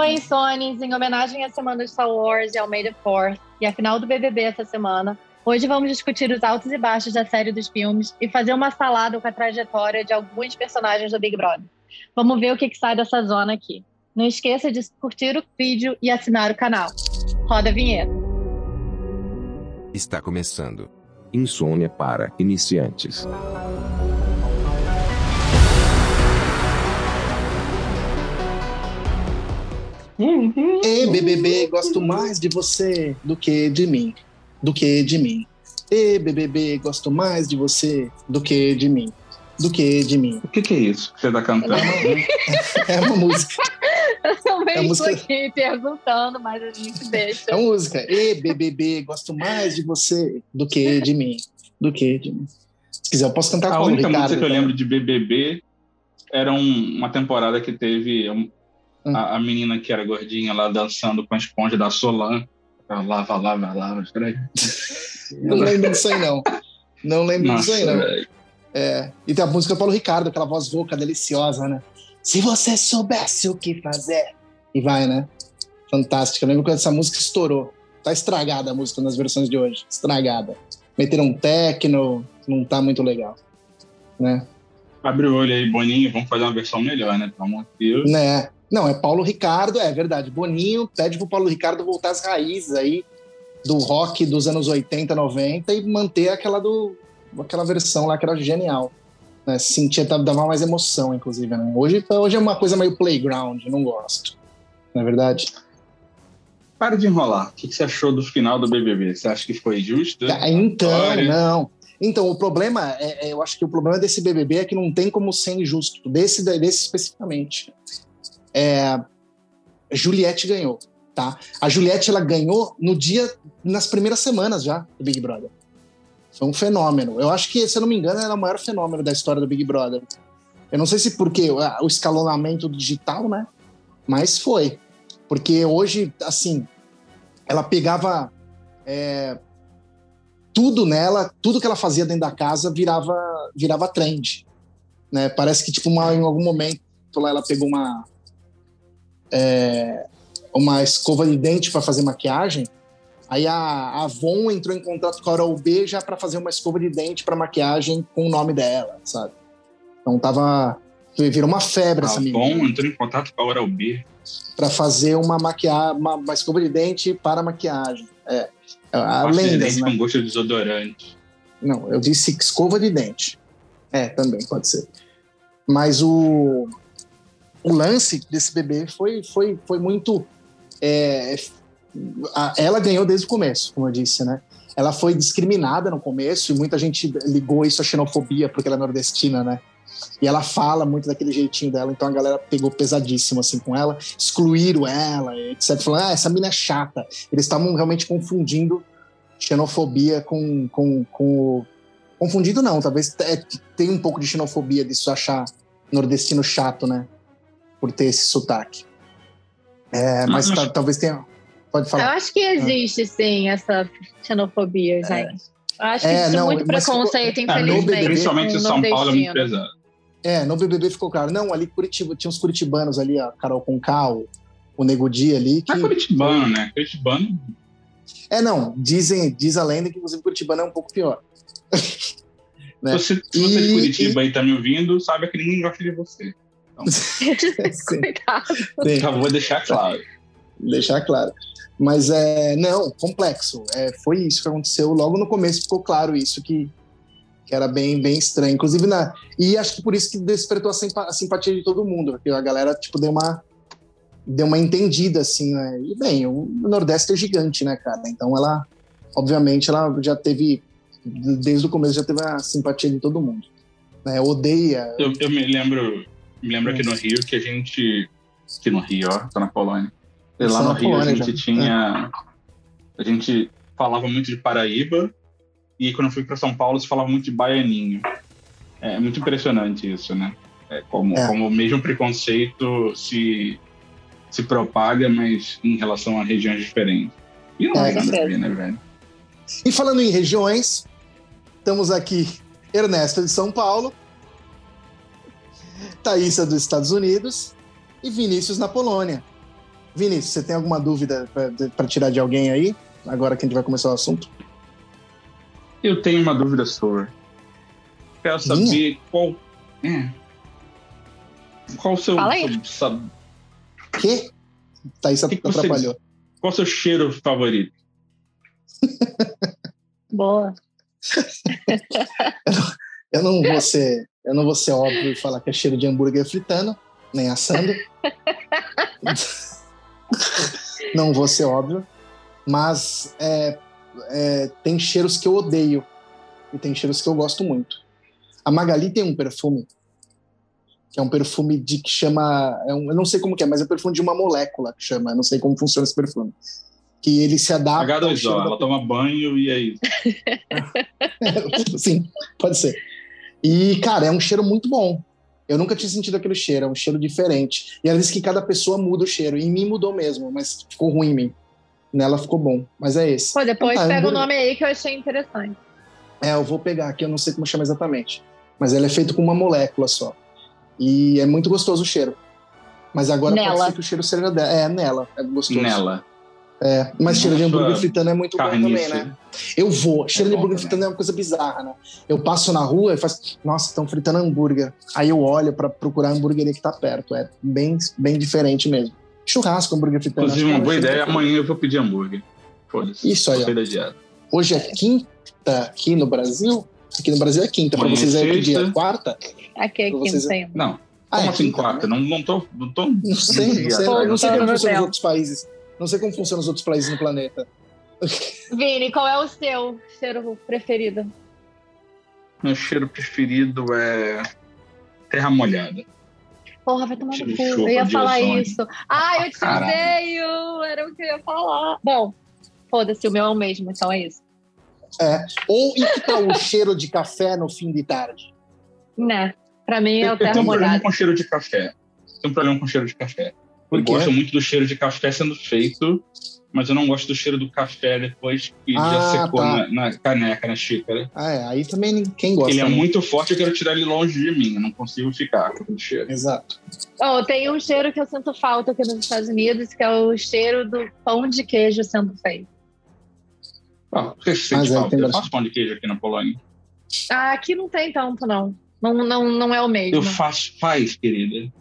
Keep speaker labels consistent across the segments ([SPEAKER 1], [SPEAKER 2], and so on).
[SPEAKER 1] Oi, Sonis, em homenagem à semana de Star Wars e ao May the Fourth e a final do BBB essa semana, hoje vamos discutir os altos e baixos da série dos filmes e fazer uma salada com a trajetória de alguns personagens do Big Brother. Vamos ver o que, que sai dessa zona aqui. Não esqueça de curtir o vídeo e assinar o canal. Roda a vinheta.
[SPEAKER 2] Está começando. Insônia para iniciantes.
[SPEAKER 3] Ei, BBB, gosto mais de você do que de mim. Do que de mim. Ei, BBB, gosto mais de você do que de mim. Do que de mim.
[SPEAKER 4] O que, que é isso que você tá cantando?
[SPEAKER 3] é uma música.
[SPEAKER 1] Eu também é música... aqui perguntando, mas a gente deixa.
[SPEAKER 3] É uma música. Ei, BBB, gosto mais de você do que de mim. Do que de mim. Se quiser, eu posso cantar
[SPEAKER 4] a com o Ricardo. A única música que eu lembro de BBB era um, uma temporada que teve. A, a, menina que era gordinha lá dançando com a esponja da Solan. Lava, lava, lava.
[SPEAKER 3] Não lembro disso aí, não. Não lembro disso aí, não. É. E tem a música do Paulo Ricardo, aquela voz rouca deliciosa, né? Se você soubesse o que fazer. E vai, né? Fantástica. Eu lembro quando essa música estourou. Tá estragada a música nas versões de hoje. Estragada. Meteram um techno, não tá muito legal. Né?
[SPEAKER 4] Abre o olho aí, Boninho, vamos fazer uma versão melhor, né? Pelo amor de Deus.
[SPEAKER 3] Né? Não, é Paulo Ricardo, é verdade. Boninho pede pro Paulo Ricardo voltar às raízes aí do rock dos anos 80, 90 e manter aquela do aquela versão lá que era genial. Né? Sentia, dava mais emoção, inclusive. Né? Hoje, hoje é uma coisa meio playground, não gosto. Não é verdade?
[SPEAKER 4] Para de enrolar. O que você achou do final do BBB? Você acha que foi justo?
[SPEAKER 3] Ah, então, não. Então, o problema, é, é, eu acho que o problema desse BBB é que não tem como ser injusto, desse, desse especificamente é, Juliette ganhou, tá? A Juliette ela ganhou no dia, nas primeiras semanas já do Big Brother. Foi um fenômeno. Eu acho que, se eu não me engano, era o maior fenômeno da história do Big Brother. Eu não sei se porque o escalonamento digital, né? Mas foi. Porque hoje, assim, ela pegava é, tudo nela, tudo que ela fazia dentro da casa virava, virava trend. Né? Parece que, tipo, uma, em algum momento lá ela pegou uma, é, uma escova de dente para fazer maquiagem. Aí a, a Avon entrou em contato com a Oral B já para fazer uma escova de dente para maquiagem com o nome dela, sabe? Então tava. Virou uma febre a essa menina.
[SPEAKER 4] A Avon entrou em contato com a Oral B.
[SPEAKER 3] Para fazer uma, maquiagem, uma, uma, escova de dente para maquiagem. É.
[SPEAKER 4] A Pasta lendas, de dente né? com gosto de desodorante.
[SPEAKER 3] Não, eu disse escova de dente. É, também pode ser. Mas o o lance desse bebê foi, foi, foi muito. É, a, ela ganhou desde o começo, como eu disse, né? Ela foi discriminada no começo e muita gente ligou isso à xenofobia porque ela é nordestina, né? E ela fala muito daquele jeitinho dela, então a galera pegou pesadíssimo assim com ela, excluíram ela, etc. Falando, ah, essa mina é chata. Eles estavam realmente confundindo xenofobia com, com, com. Confundindo não, talvez tem um pouco de xenofobia disso achar nordestino chato, né? Por ter esse sotaque. É, mas talvez tenha. Pode falar.
[SPEAKER 1] Eu acho que existe, sim, essa xenofobia, é. gente. Eu acho que é, existe não, muito preconceito, mas, infelizmente.
[SPEAKER 4] BBB, principalmente São Paulo é muito pesado.
[SPEAKER 3] É, no BBB ficou claro. Não, ali Curitiba, tinha uns curitibanos ali, a Carol Conká, o, o Nego Di ali.
[SPEAKER 4] Que... É curitibano, né? Curitibano.
[SPEAKER 3] É, não. Dizem, diz a lenda que, inclusive, Curitibano é um pouco pior.
[SPEAKER 4] né? Você, se você é de Curitiba e, e tá me ouvindo, saiba que ninguém gosta de você.
[SPEAKER 1] Então,
[SPEAKER 4] Já vou deixar claro.
[SPEAKER 3] Deixar claro. Mas é, não, complexo. É, foi isso que aconteceu. Logo no começo ficou claro isso, que, que era bem, bem estranho. Inclusive, na, e acho que por isso que despertou a, a simpatia de todo mundo, porque a galera, tipo, deu uma, deu uma entendida, assim, né? E, bem, o Nordeste é gigante, né, cara? Então, ela, obviamente, ela já teve, desde o começo, já teve a simpatia de todo mundo. Né? Odeia.
[SPEAKER 4] Eu, eu me lembro me lembro aqui no Rio que a gente. Aqui no Rio, ó, tô na Polônia. E lá no Rio Polônia, a gente já. tinha. É. A gente falava muito de Paraíba e quando eu fui para São Paulo se falava muito de baianinho. É muito impressionante isso, né? É como, é. como o mesmo preconceito se, se propaga, mas em relação a regiões diferentes. E não é, é nada a ver, né, velho?
[SPEAKER 3] E falando em regiões, estamos aqui, Ernesto de São Paulo, Thaísa dos Estados Unidos e Vinícius na Polônia. Vinícius, você tem alguma dúvida para tirar de alguém aí? Agora que a gente vai começar o assunto?
[SPEAKER 4] Eu tenho uma dúvida sobre. Quero saber Minha? qual. É, qual o seu.
[SPEAKER 1] Fala aí.
[SPEAKER 3] Sabe? Que? Tá, isso que atrapalhou. Você,
[SPEAKER 4] qual o seu cheiro favorito?
[SPEAKER 1] Boa.
[SPEAKER 3] eu, não, vou ser, eu não vou ser óbvio e falar que é cheiro de hambúrguer fritando, nem assando. não vou ser óbvio. Mas é, é, tem cheiros que eu odeio e tem cheiros que eu gosto muito. A Magali tem um perfume que é um perfume de que chama, é um, eu não sei como que é, mas é um perfume de uma molécula que chama, eu não sei como funciona esse perfume. Que ele se adapta.
[SPEAKER 4] H2O, ela da... toma banho e é isso.
[SPEAKER 3] Sim, pode ser. E, cara, é um cheiro muito bom. Eu nunca tinha sentido aquele cheiro, é um cheiro diferente. E ela disse que cada pessoa muda o cheiro. Em mim mudou mesmo, mas ficou ruim em mim. Nela ficou bom, mas é esse.
[SPEAKER 1] Pô, depois então, tá, pega o nome aí que eu achei interessante.
[SPEAKER 3] É, eu vou pegar aqui, eu não sei como chama exatamente. Mas ele é feito com uma molécula só. E é muito gostoso o cheiro. Mas agora nela. pode ser que o cheiro seja dela. É, nela. É gostoso.
[SPEAKER 4] Nela.
[SPEAKER 3] É, mas cheiro de hambúrguer fritando é muito bom também, né? Eu vou. Cheiro é de hambúrguer fritando é uma coisa bizarra, né? Eu passo na rua e faço, nossa, estão fritando hambúrguer. Aí eu olho para procurar a hambúrgueria que tá perto. É bem, bem diferente mesmo. Churrasco, hambúrguer fritando.
[SPEAKER 4] Inclusive, uma boa ideia, amanhã eu vou pedir hambúrguer. Foda-se.
[SPEAKER 3] Isso aí. Hoje é quinta aqui no Brasil? Aqui no Brasil é quinta, para vocês é que dia? Quarta?
[SPEAKER 1] Aqui é quinta. É...
[SPEAKER 4] Não. Ah, como é assim quarta? Não, não tô. Não, tô,
[SPEAKER 3] não sei, não sei, não, não sei como funciona nos outros países. Não sei como funciona nos outros países no planeta.
[SPEAKER 1] Vini, qual é o seu cheiro preferido?
[SPEAKER 4] Meu cheiro preferido é terra molhada.
[SPEAKER 1] Porra, vai tomar no cu. Eu ia falar isso. Ah, eu te odeio! Era o que eu ia falar. Bom, foda-se, o meu é o mesmo, então é isso.
[SPEAKER 3] É. Ou e que tal o cheiro de café no fim de tarde?
[SPEAKER 1] Né. Pra mim é o terra molhada. Tem um problema
[SPEAKER 4] com cheiro de café. Tem um problema com cheiro de café. Eu gosto muito do cheiro de café sendo feito, mas eu não gosto do cheiro do café depois que ah, já secou tá. na, na, caneca, na xícara.
[SPEAKER 3] Ah, é. Aí também quem gosta.
[SPEAKER 4] Ele
[SPEAKER 3] é
[SPEAKER 4] né? muito forte, eu quero tirar ele longe de mim. Eu não consigo ficar com o cheiro.
[SPEAKER 3] Exato.
[SPEAKER 1] Oh, tem um cheiro que eu sinto falta aqui nos Estados Unidos, que é o cheiro do pão de queijo sendo feito.
[SPEAKER 4] Ah, você sente falta? Eu faço pão de queijo aqui na Polônia.
[SPEAKER 1] Ah, aqui não tem tanto, não. Não, não, não é o mesmo.
[SPEAKER 4] Eu faço, faz, querida.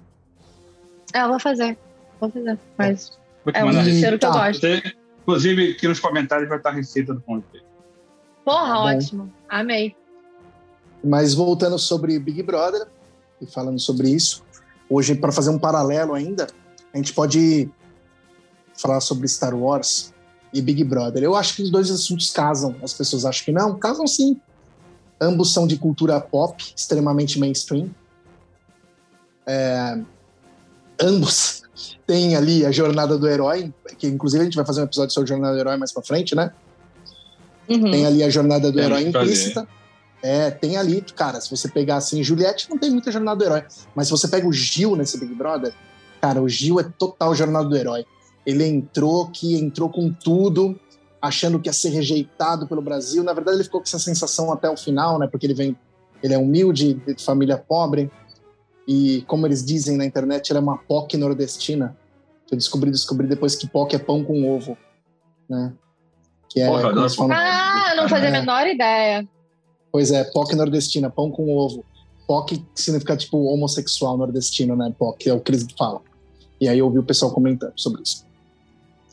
[SPEAKER 1] É, eu vou fazer. Vou fazer. Mas é um cheiro que eu tá. gosto. Você,
[SPEAKER 4] inclusive, aqui nos comentários vai estar a receita do pão de queijo.
[SPEAKER 1] Porra, tá ótimo. Amei.
[SPEAKER 3] Mas voltando sobre Big Brother e falando sobre isso, hoje, para fazer um paralelo ainda, a gente pode falar sobre Star Wars e Big Brother. Eu acho que os dois assuntos casam. As pessoas acham que não, casam sim. Ambos são de cultura pop, extremamente mainstream. É, ambos têm ali a jornada do herói, que inclusive a gente vai fazer um episódio sobre a jornada do herói mais pra frente, né? Uhum. Tem ali a jornada do herói implícita. É, tem ali, cara, se você pegar assim, Juliette não tem muita jornada do herói, mas se você pega o Gil nesse Big Brother, cara, o Gil é total jornada do herói. Ele entrou que entrou com tudo, achando que ia ser rejeitado pelo Brasil. Na verdade, ele ficou com essa sensação até o final, né? Porque ele vem, ele é humilde, de família pobre e como eles dizem na internet, ele é uma POC nordestina. Eu descobri, descobri depois que POC é pão com ovo, né?
[SPEAKER 1] Que é Porra, não, falam... Ah, não fazia a é. menor ideia.
[SPEAKER 3] Pois é, POC nordestina, pão com ovo. POC significa tipo homossexual nordestino, né? POC é o que eles falam. E aí eu ouvi o pessoal comentando sobre isso.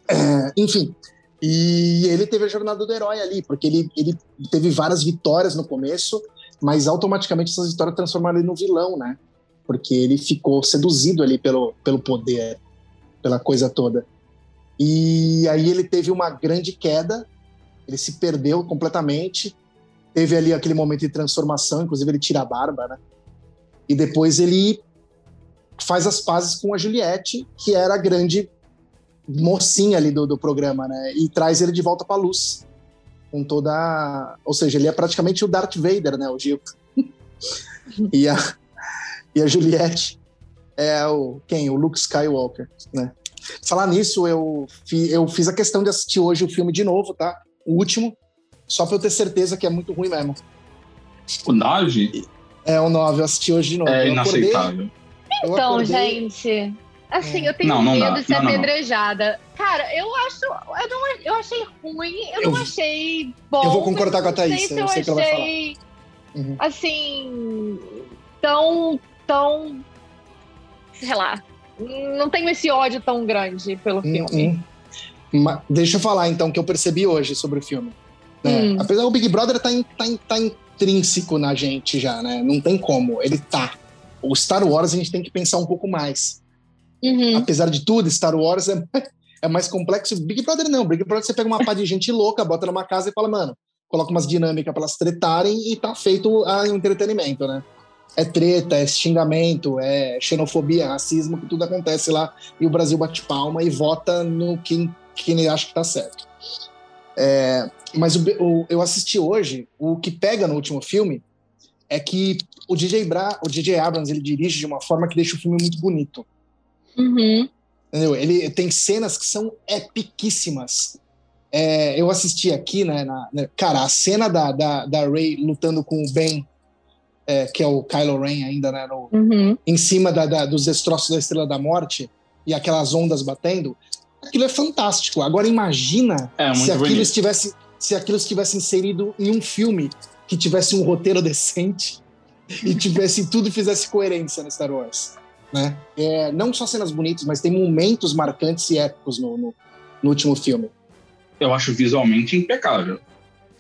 [SPEAKER 3] É, enfim, e ele teve a jornada do herói ali, porque ele, ele teve várias vitórias no começo, mas automaticamente essas vitórias transformaram ele no vilão, né? Porque ele ficou seduzido ali pelo, pelo poder, pela coisa toda. E aí ele teve uma grande queda, ele se perdeu completamente, teve ali aquele momento de transformação, inclusive ele tira a barba, né? E depois ele faz as pazes com a Juliette, que era a grande mocinha ali do, do programa, né? E traz ele de volta para a luz. Com toda. Ou seja, ele é praticamente o Darth Vader, né? O Gil. e, a, e a Juliette é o. Quem? O Luke Skywalker, né? Falar nisso, eu, fi, eu fiz a questão de assistir hoje o filme de novo, tá? O último. Só pra eu ter certeza que é muito ruim mesmo.
[SPEAKER 4] O 9?
[SPEAKER 3] É, o 9, eu assisti hoje de novo.
[SPEAKER 4] É inaceitável.
[SPEAKER 1] Então, gente Assim, eu tenho não, não medo dá. de ser não, apedrejada. Cara, eu acho. Eu, não, eu achei ruim, eu, eu, não achei bom.
[SPEAKER 3] Eu vou concordar com a Thaís. Não sei, eu, sei que ela vai falar.
[SPEAKER 1] Uhum. Assim. Tão. Tão. Sei lá. Não tenho esse ódio tão grande pelo uhum. filme.
[SPEAKER 3] Mas, deixa eu falar então o que eu percebi hoje sobre o filme. Né? Hum. Apesar do Big Brother tá, in, tá, in, tá intrínseco na gente já, né? Não tem como. Ele tá. O Star Wars a gente tem que pensar um pouco mais. Uhum. Apesar de tudo, Star Wars é, é mais complexo. Big Brother não. Big Brother você pega uma pá de gente louca, bota numa casa e fala, mano, coloca umas dinâmicas para elas tretarem e tá feito o entretenimento, né? É treta, é xingamento, é xenofobia, racismo, que tudo acontece lá e o Brasil bate palma e vota no quem ele acha que tá certo. É, mas o, o, eu assisti hoje, o que pega no último filme é que o DJ, Bra, o DJ Abrams ele dirige de uma forma que deixa o filme muito bonito.
[SPEAKER 1] Uhum.
[SPEAKER 3] Entendeu? Ele tem cenas que são epiquíssimas. É, eu assisti aqui, né, na, né, Cara, a cena da, da, da Ray lutando com o Ben, é, que é o Kylo Ren ainda, né? No, uhum. Em cima da, da, dos destroços da Estrela da Morte e aquelas ondas batendo. Aquilo é fantástico. Agora imagina é, se aquilo bonito. estivesse se aquilo estivesse inserido em um filme que tivesse um roteiro decente e tivesse tudo e fizesse coerência no Star Wars né? É, não só cenas bonitas, mas tem momentos marcantes e épicos no, no, no último filme.
[SPEAKER 4] Eu acho visualmente impecável.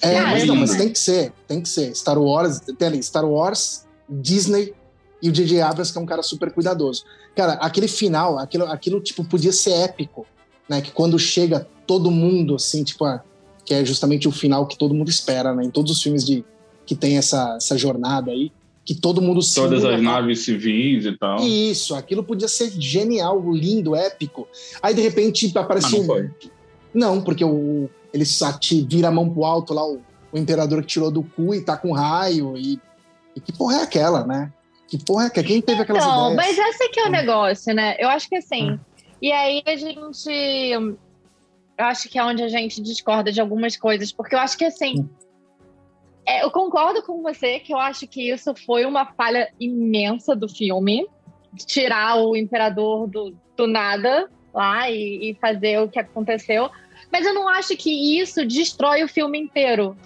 [SPEAKER 3] É, é mas, não, mas tem que ser, tem que ser. Star Wars, tem ali, Star Wars, Disney e o J.J. Abrams, que é um cara super cuidadoso. Cara, aquele final, aquilo, aquilo tipo, podia ser épico, né? Que quando chega todo mundo, assim, tipo, ah, que é justamente o final que todo mundo espera, né? Em todos os filmes de, que tem essa, essa jornada aí que todo mundo
[SPEAKER 4] se Todas as naves civis e tal.
[SPEAKER 3] Isso, aquilo podia ser genial, lindo, épico. Aí de repente aparece
[SPEAKER 4] Mas não Foi.
[SPEAKER 3] Não, porque o, ele vira a mão pro alto lá, o, o, imperador que tirou do cu e tá com raio. E, e que porra é aquela, né? Que porra é aquela? Quem teve aquelas
[SPEAKER 1] então, ideias? Mas esse que é o hum. negócio, né? Eu acho que assim. Hum. E aí a gente. Eu acho que é onde a gente discorda de algumas coisas, porque eu acho que assim. Hum é, eu concordo com você que eu acho que isso foi uma falha imensa do filme. Tirar o imperador do, do nada lá e, e fazer o que aconteceu. Mas eu não acho que isso destrói o filme inteiro.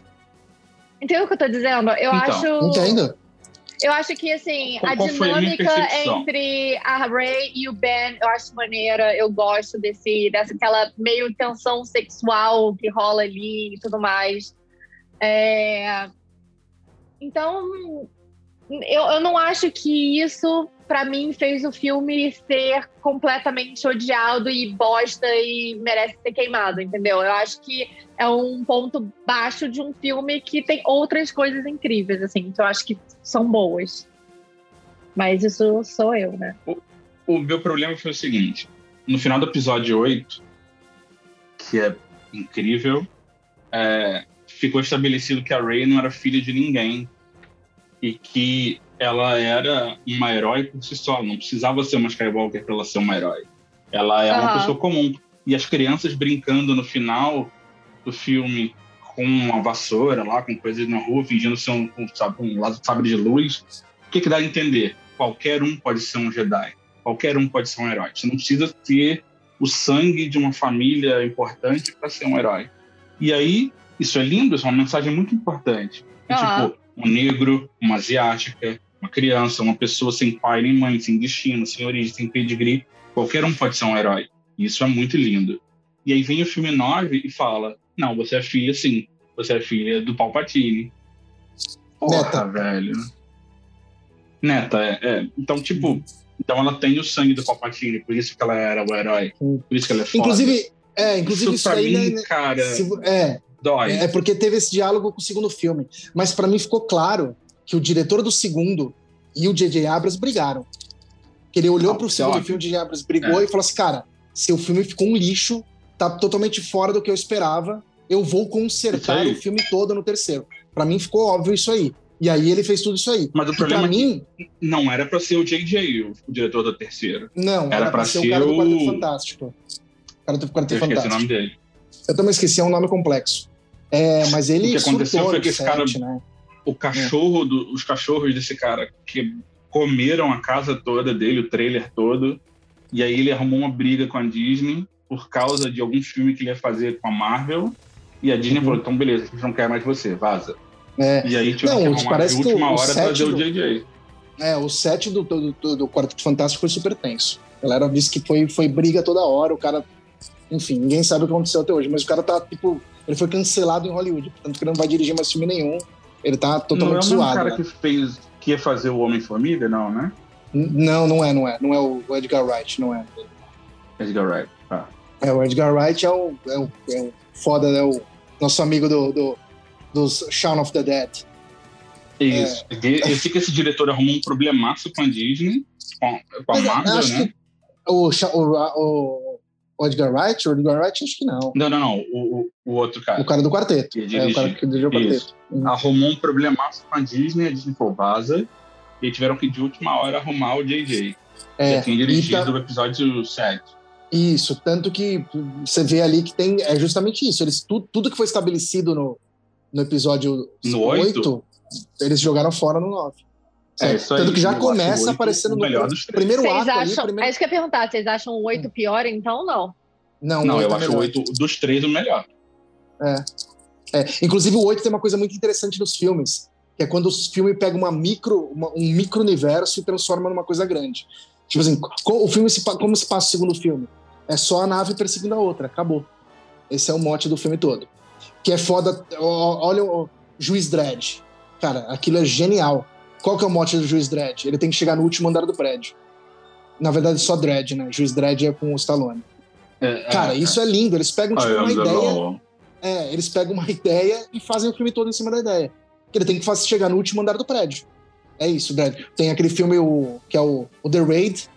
[SPEAKER 1] Entendeu o que eu tô dizendo? Eu então, acho.
[SPEAKER 3] Entendo.
[SPEAKER 1] Eu acho que, assim, qual, a qual dinâmica a entre a Ray e o Ben, eu acho maneira. Eu gosto desse, dessa aquela meio tensão sexual que rola ali e tudo mais. É... Então, eu, eu não acho que isso, para mim, fez o filme ser completamente odiado e bosta e merece ser queimado, entendeu? Eu acho que é um ponto baixo de um filme que tem outras coisas incríveis, assim, que eu acho que são boas. Mas isso sou eu, né?
[SPEAKER 4] O, o meu problema foi o seguinte: no final do episódio 8, que é incrível, é, ficou estabelecido que a Rey não era filha de ninguém e que ela era uma herói por si só, não precisava ser uma Skywalker para ela ser uma herói. Ela era uhum. uma pessoa comum. E as crianças brincando no final do filme com uma vassoura lá, com coisas na rua, fingindo ser um, um, sabe, um sabre de luz. O que, que dá a entender? Qualquer um pode ser um Jedi. Qualquer um pode ser um herói. Você não precisa ter o sangue de uma família importante para ser um herói. E aí, isso é lindo, isso é uma mensagem muito importante. Uhum. Tipo, um negro, uma asiática, uma criança, uma pessoa sem pai nem mãe, sem destino, sem origem, sem pedigree, qualquer um pode ser um herói. Isso é muito lindo. E aí vem o filme 9 e fala: Não, você é filha, sim. Você é filha do Palpatine. Porra, Neta. velho. Neta, é, é. Então, tipo, então ela tem o sangue do Palpatine, por isso que ela era o herói. Por isso que ela é foda.
[SPEAKER 3] Inclusive, é, inclusive isso,
[SPEAKER 4] isso aí,
[SPEAKER 3] mim,
[SPEAKER 4] né, cara.
[SPEAKER 3] Se, é, Dói. É porque teve esse diálogo com o segundo filme. Mas para mim ficou claro que o diretor do segundo e o J.J. Abrams brigaram. Que ele olhou para o segundo óbvio. filme, o J.J. Abrams brigou é. e falou assim: cara, seu filme ficou um lixo, tá totalmente fora do que eu esperava. Eu vou consertar o filme todo no terceiro. Para mim ficou óbvio isso aí. E aí ele fez tudo isso aí.
[SPEAKER 4] Mas o problema pra é mim não era para ser o J.J., o, o diretor do terceiro.
[SPEAKER 3] Não, era, para ser, o cara do Quarteto Fantástico. O cara do Quarteto Fantástico.
[SPEAKER 4] o nome dele.
[SPEAKER 3] Eu também esqueci, é um nome complexo. É, mas ele
[SPEAKER 4] o que aconteceu foi que esse cara, né? o cachorro, do, os cachorros desse cara que comeram a casa toda dele, o trailer todo, E aí ele arrumou uma briga com a Disney por causa de algum filme que ele ia fazer com a Marvel. E a Disney uhum. falou: então beleza, a gente não quer mais você, vaza.
[SPEAKER 3] É. E aí tinha
[SPEAKER 4] não, que parece de última hora trazer do... o JJ.
[SPEAKER 3] É, o set do, do, do, do Quarteto Fantástico foi super tenso. A galera disse que foi, foi briga toda hora, o cara. Enfim, ninguém sabe o que aconteceu até hoje, mas o cara tá, tipo. Ele foi cancelado em Hollywood, portanto que ele não vai dirigir mais filme nenhum. Ele tá totalmente zoado. Não é o
[SPEAKER 4] cara
[SPEAKER 3] né?
[SPEAKER 4] que fez. que ia fazer o Homem-Formiga, não, né?
[SPEAKER 3] Não, não é, não é. Não é o Edgar Wright, não é.
[SPEAKER 4] Edgar Wright, tá.
[SPEAKER 3] É, o Edgar Wright é o, é o, é o foda, é o nosso amigo do, do, dos Shaun of the Dead.
[SPEAKER 4] Isso. É. Eu sei que esse diretor arrumou um problemaço com a Disney, com, a Marvel, acho né? Que
[SPEAKER 3] o, o, o Edgar Wright, o Edgar Wright, acho que não.
[SPEAKER 4] Não, não, não. O, o, outro cara.
[SPEAKER 3] O cara do quarteto. Que é, o cara que dirigiu o quarteto.
[SPEAKER 4] Uhum. Arrumou um problemaço com a Disney, a Disney foi vaza, e tiveram que de última hora arrumar o JJ. É, que tinha dirigido tá... o episódio 7.
[SPEAKER 3] Isso, tanto que você vê ali que tem. É justamente isso. Eles, tudo, tudo que foi estabelecido no, no episódio
[SPEAKER 4] no 8, 8
[SPEAKER 3] eles jogaram fora no 9. É, isso aí, Tanto que já começa aparecendo no melhor dos
[SPEAKER 1] primeiro vocês ato. Acham, ali, primeiro... É isso que eu ia perguntar. Vocês acham o 8 pior, então, não?
[SPEAKER 3] Não,
[SPEAKER 4] não eu é acho o 8 dos três o melhor.
[SPEAKER 3] É. é. Inclusive, o 8 tem uma coisa muito interessante nos filmes, que é quando o filme pega uma micro, uma, um micro-universo e transforma numa coisa grande. Tipo assim, o filme se, como se passa o segundo filme? É só a nave perseguindo a outra, acabou. Esse é o mote do filme todo. Que é foda. Olha o Juiz Dredd. Cara, aquilo é genial. Qual que é o mote do Juiz Dredd? Ele tem que chegar no último andar do prédio. Na verdade, só Dredd, né? Juiz Dredd é com o Stallone. É, é Cara, é, isso é lindo. Eles pegam tipo, uma ideia. É, eles pegam uma ideia e fazem o filme todo em cima da ideia. Que ele tem que fazer, chegar no último andar do prédio. É isso, Dredd. Tem aquele filme o, que é o, o The Raid,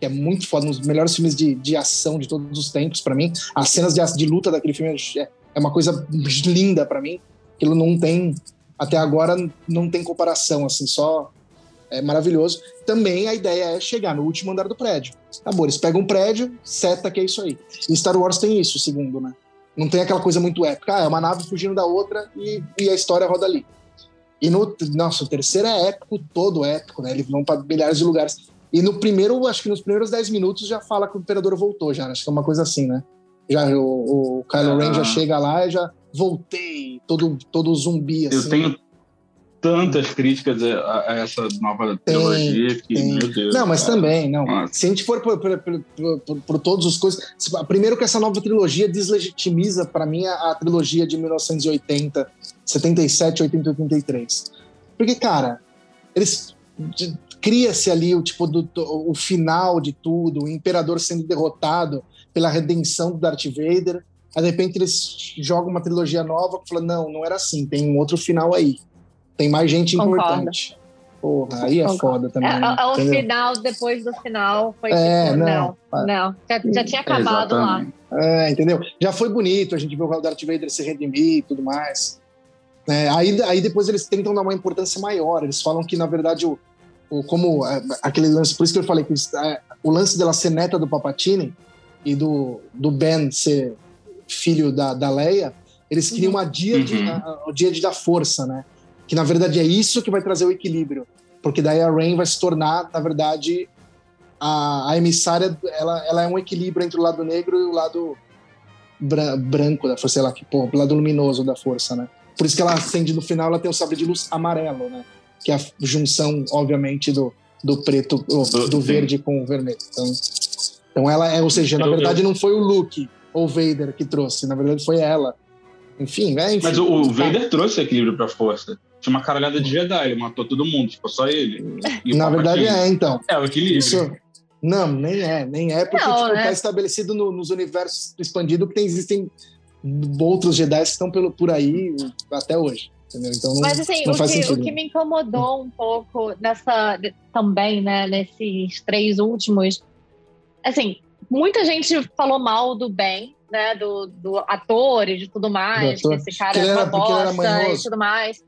[SPEAKER 3] que é muito foda, um dos melhores filmes de, de ação de todos os tempos para mim. As cenas de, de luta daquele filme é, é uma coisa linda para mim. Aquilo não tem, até agora, não tem comparação, assim, só é maravilhoso. Também a ideia é chegar no último andar do prédio. Acabou, eles pegam um prédio, seta que é isso aí. E Star Wars tem isso, segundo, né? Não tem aquela coisa muito épica. Ah, é uma nave fugindo da outra e, e a história roda ali. E no. Nossa, o terceiro é épico, todo épico, né? Eles vão para milhares de lugares. E no primeiro, acho que nos primeiros 10 minutos já fala que o Imperador voltou, já. Acho que é uma coisa assim, né? Já o, o Kylo ah. Ren já chega lá e já voltei, todo, todo zumbi, assim.
[SPEAKER 4] Eu tenho tantas críticas a, a essa nova trilogia que, tem. meu Deus.
[SPEAKER 3] Não, mas cara. também, não. Nossa. Se a gente for por, por, por, por, todas as coisas. Primeiro que essa nova trilogia deslegitimiza, para mim, a, a, trilogia de 1980, 77, 80 83. Porque, cara, eles cria-se ali o tipo do, do, o final de tudo, o imperador sendo derrotado pela redenção do Darth Vader. Aí, de repente, eles jogam uma trilogia nova que fala: não, não era assim, tem um outro final aí. Tem mais gente Concordo. importante. Porra, aí é Concordo. foda também. É,
[SPEAKER 1] é o final depois do final foi é, tipo, não, não, não. Já, já tinha acabado Exatamente.
[SPEAKER 3] lá. É, entendeu? Já foi bonito, a gente viu o Darth Vader se redimir e tudo mais. É, aí, aí depois eles tentam dar uma importância maior. Eles falam que, na verdade, o, o como é, aquele lance, por isso que eu falei que é, o lance dela ser neta do Papatini e do, do Ben ser filho da, da Leia, eles criam a dia, de, uhum. a, de da força, né? Que na verdade é isso que vai trazer o equilíbrio. Porque daí a Rain vai se tornar, na verdade, a, a emissária, ela, ela é um equilíbrio entre o lado negro e o lado bra branco da força, sei lá, que, pô, o lado luminoso da força, né? Por isso que ela acende no final, ela tem o sabre de luz amarelo, né? Que é a junção, obviamente, do, do preto, do, do verde com o vermelho. Então, então ela é, ou seja, na verdade não foi o Luke ou Vader que trouxe, na verdade foi ela. Enfim, é, enfim.
[SPEAKER 4] Mas o, o Vader trouxe equilíbrio pra força. Tinha uma caralhada de Jedi, ele matou todo mundo, tipo, só ele.
[SPEAKER 3] Na verdade é, então.
[SPEAKER 4] É, o equilíbrio. Isso,
[SPEAKER 3] não, nem é, nem é, porque não, tipo, né? tá estabelecido no, nos universos expandidos que tem, existem outros Jedi que estão pelo, por aí até hoje. Entendeu? Então, não,
[SPEAKER 1] Mas assim, o, que, o, que, me incomodou um pouco nessa também, né, nesses três últimos, assim, muita gente falou mal do Ben, né, do, do ator e de tudo mais, que esse cara é uma bosta e tudo mais.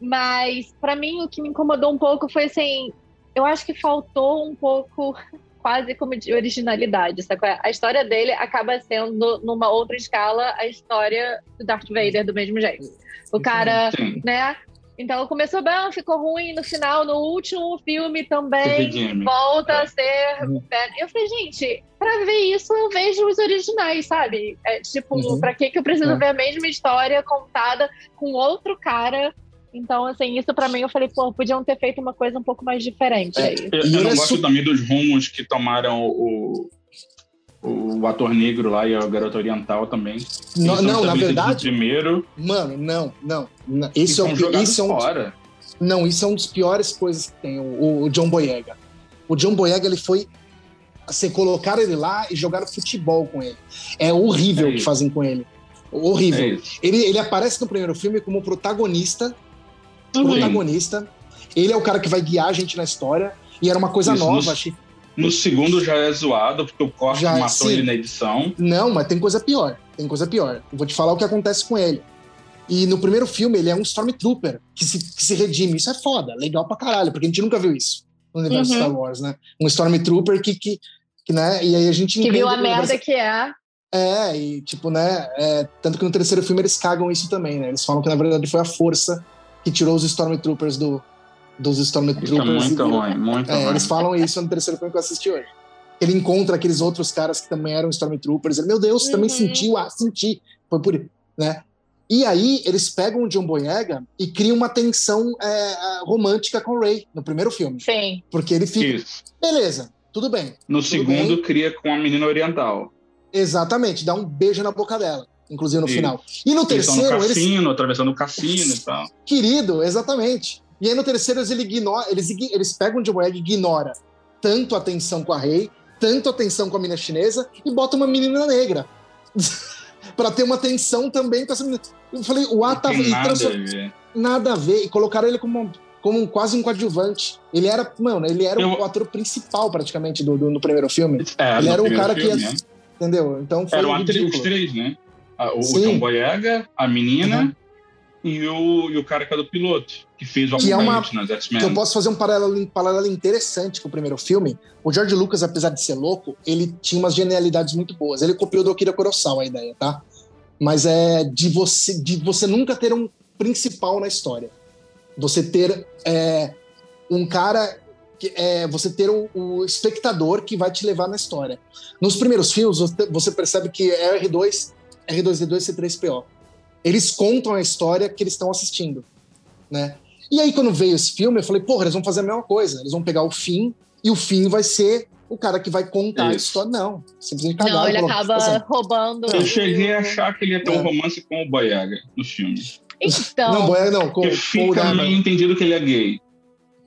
[SPEAKER 1] Mas, para mim, o que me incomodou um pouco foi assim: eu acho que faltou um pouco, quase como de originalidade. Sabe? A história dele acaba sendo, numa outra escala, a história do Darth Vader do mesmo jeito. O cara, Sim. né? Então começou bem, ficou ruim no final, no último filme também volta é. a ser. Uhum. Eu falei, gente, pra ver isso eu vejo os originais, sabe? É, tipo, uhum. pra que, que eu preciso é. ver a mesma história contada com outro cara? Então, assim, isso pra mim eu falei, pô, podiam ter feito uma coisa um pouco mais diferente. É,
[SPEAKER 4] eu, eu não gosto também dos rumos que tomaram o, o ator negro lá e a garota oriental também.
[SPEAKER 3] Não, não na verdade.
[SPEAKER 4] Primeiro.
[SPEAKER 3] Mano, não, não. não. Isso, é, um, isso é um. Fora. Não, isso é um dos piores coisas que tem, o, o John Boyega. O John Boyega, ele foi. Você colocar ele lá e jogar futebol com ele. É horrível é o que fazem com ele. Horrível. É ele, ele aparece no primeiro filme como protagonista. Uhum. Protagonista. Ele é o cara que vai guiar a gente na história. E era uma coisa isso, nova. Achei
[SPEAKER 4] no segundo já é zoado, porque o corte já, matou sim. ele na edição.
[SPEAKER 3] Não, mas tem coisa pior. Tem coisa pior. Eu vou te falar o que acontece com ele. E no primeiro filme, ele é um Stormtrooper que se, que se redime. Isso é foda, legal pra caralho, porque a gente nunca viu isso no universo uhum. Star Wars, né? Um Stormtrooper que, que, que, né? E aí a gente.
[SPEAKER 1] Que viu a merda que é.
[SPEAKER 3] É, e tipo, né? É, tanto que no terceiro filme eles cagam isso também, né? Eles falam que na verdade foi a força que tirou os Stormtroopers do, dos Stormtroopers.
[SPEAKER 4] Muito ruim, muito é, ruim.
[SPEAKER 3] Eles falam isso no terceiro filme que eu assisti hoje. Ele encontra aqueles outros caras que também eram Stormtroopers. Ele, meu Deus, uhum. também sentiu? Ah, senti. Foi por né? E aí eles pegam o John Boyega e criam uma tensão é, romântica com o Ray no primeiro filme.
[SPEAKER 1] Sim.
[SPEAKER 3] Porque ele fica. Isso. Beleza, tudo bem.
[SPEAKER 4] No
[SPEAKER 3] tudo
[SPEAKER 4] segundo, bem. cria com a menina oriental.
[SPEAKER 3] Exatamente, dá um beijo na boca dela, inclusive no Isso. final. E no eles terceiro.
[SPEAKER 4] No cassino, eles... atravessando o cassino e tal.
[SPEAKER 3] Querido, exatamente. E aí no terceiro eles, ignora, eles, eles pegam o e ignora tanto a tensão com a Rei, tanto a tensão com a menina chinesa e bota uma menina negra. para ter uma tensão também com essa menina. Eu falei, o Ata
[SPEAKER 4] nada, a
[SPEAKER 3] nada a ver. E colocaram ele como, como um, quase um coadjuvante. Ele era, mano, ele era Eu... o ator principal praticamente do, do no primeiro filme. É, ele era o cara filme, que ia, né? Entendeu? Então foi.
[SPEAKER 4] Eram os três, né? O Sim. John Boyega, a menina. Uhum e o, e o cara que é do piloto, que fez o
[SPEAKER 3] que é uma, nas X-Men. Eu posso fazer um paralelo, um paralelo interessante com o primeiro filme. O George Lucas, apesar de ser louco, ele tinha umas genialidades muito boas. Ele copiou do Akira Kurosawa a ideia, tá? Mas é de você, de você nunca ter um principal na história. Você ter é, um cara que é, você ter o, o, espectador que vai te levar na história. Nos primeiros filmes, você percebe que é R2, R2D2 C3PO eles contam a história que eles estão assistindo, né? E aí, quando veio esse filme, eu falei, porra, eles vão fazer a mesma coisa. Eles vão pegar o fim e o fim vai ser o cara que vai contar Isso. a história. Não, simplesmente cagaram.
[SPEAKER 1] Não, ele acaba assim, roubando.
[SPEAKER 4] Eu cheguei a achar que ele ia ter um romance com o Boyaga no filme.
[SPEAKER 1] Então.
[SPEAKER 3] Não, Boyaga não, com
[SPEAKER 4] Porque fica meio entendido que ele é gay.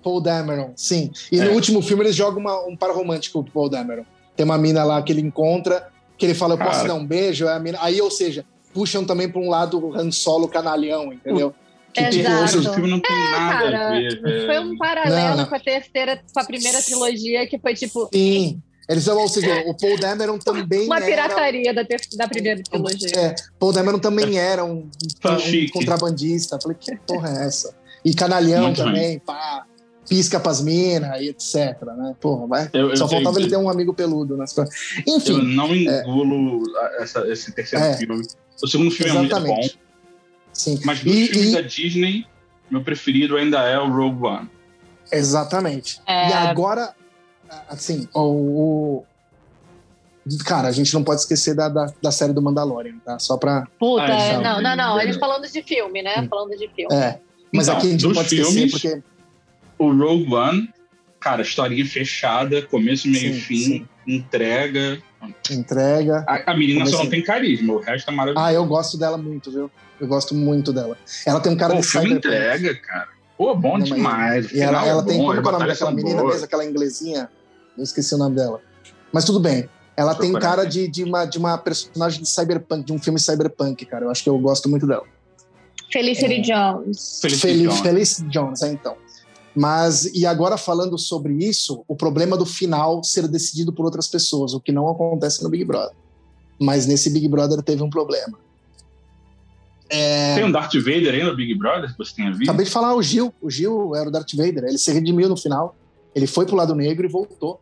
[SPEAKER 3] Paul Dameron, sim. E é. no último filme eles jogam uma, um par romântico com o Paul Dameron. Tem uma mina lá que ele encontra, que ele fala, eu posso dar um beijo? É mina... Aí, ou seja, puxam também para um lado o Han Solo canalhão, entendeu?
[SPEAKER 1] Que, Exato.
[SPEAKER 4] o filme não tem é, nada cara, a ver.
[SPEAKER 1] Foi um paralelo não, não. com a terceira, com a primeira trilogia, que foi tipo.
[SPEAKER 3] Sim. Eles ou seja, o Paul Dameron também.
[SPEAKER 1] Uma pirataria da, ter, da primeira trilogia.
[SPEAKER 3] É, Paul Dameron também era um, um contrabandista. Falei, que porra é essa? E canalhão Muito também, bem. pá, pisca pras minas e etc. Né? Porra, vai. Eu, Só eu, faltava eu, ele ter um amigo peludo nas coisas. Enfim.
[SPEAKER 4] Eu não engulo é, essa, esse terceiro é, filme. O segundo filme Exatamente. é muito bom.
[SPEAKER 3] Sim.
[SPEAKER 4] Mas dos e, filmes e... da Disney, meu preferido ainda é o Rogue One.
[SPEAKER 3] Exatamente. É... E agora, assim, o, o, Cara, a gente não pode esquecer da, da, da, série do Mandalorian, tá? Só pra.
[SPEAKER 1] Puta, ah, é, não, não, não. Eles falando de filme, né? Hum. Falando de filme.
[SPEAKER 3] É. Mas então, aqui a gente não pode filmes, esquecer porque.
[SPEAKER 4] O Rogue One, cara, historinha fechada, começo, meio e fim, sim. entrega.
[SPEAKER 3] Entrega.
[SPEAKER 4] A, a menina só não tem carisma, o resto é maravilhoso.
[SPEAKER 3] Ah, eu gosto dela muito, viu? Eu gosto muito dela. Ela tem um cara Pô, de
[SPEAKER 4] o filme entrega, cara. Pô, bom não, demais.
[SPEAKER 3] E ela, ela é tem. Bom, como é o nome daquela menina boa. mesmo, aquela inglesinha? Eu esqueci o nome dela. Mas tudo bem. Ela tem cara de, de, uma, de uma personagem de cyberpunk, de um filme cyberpunk, cara. Eu acho que eu gosto muito dela.
[SPEAKER 1] Felicity é... Jones.
[SPEAKER 3] Felicity Jones. Felicity Jones, é então. Mas, e agora falando sobre isso, o problema do final ser decidido por outras pessoas, o que não acontece no Big Brother. Mas nesse Big Brother teve um problema.
[SPEAKER 4] É... Tem um Darth Vader aí no Big Brother você tenha visto?
[SPEAKER 3] Acabei de falar, o Gil. O Gil era o Darth Vader. Ele se redimiu no final. Ele foi pro lado negro e voltou.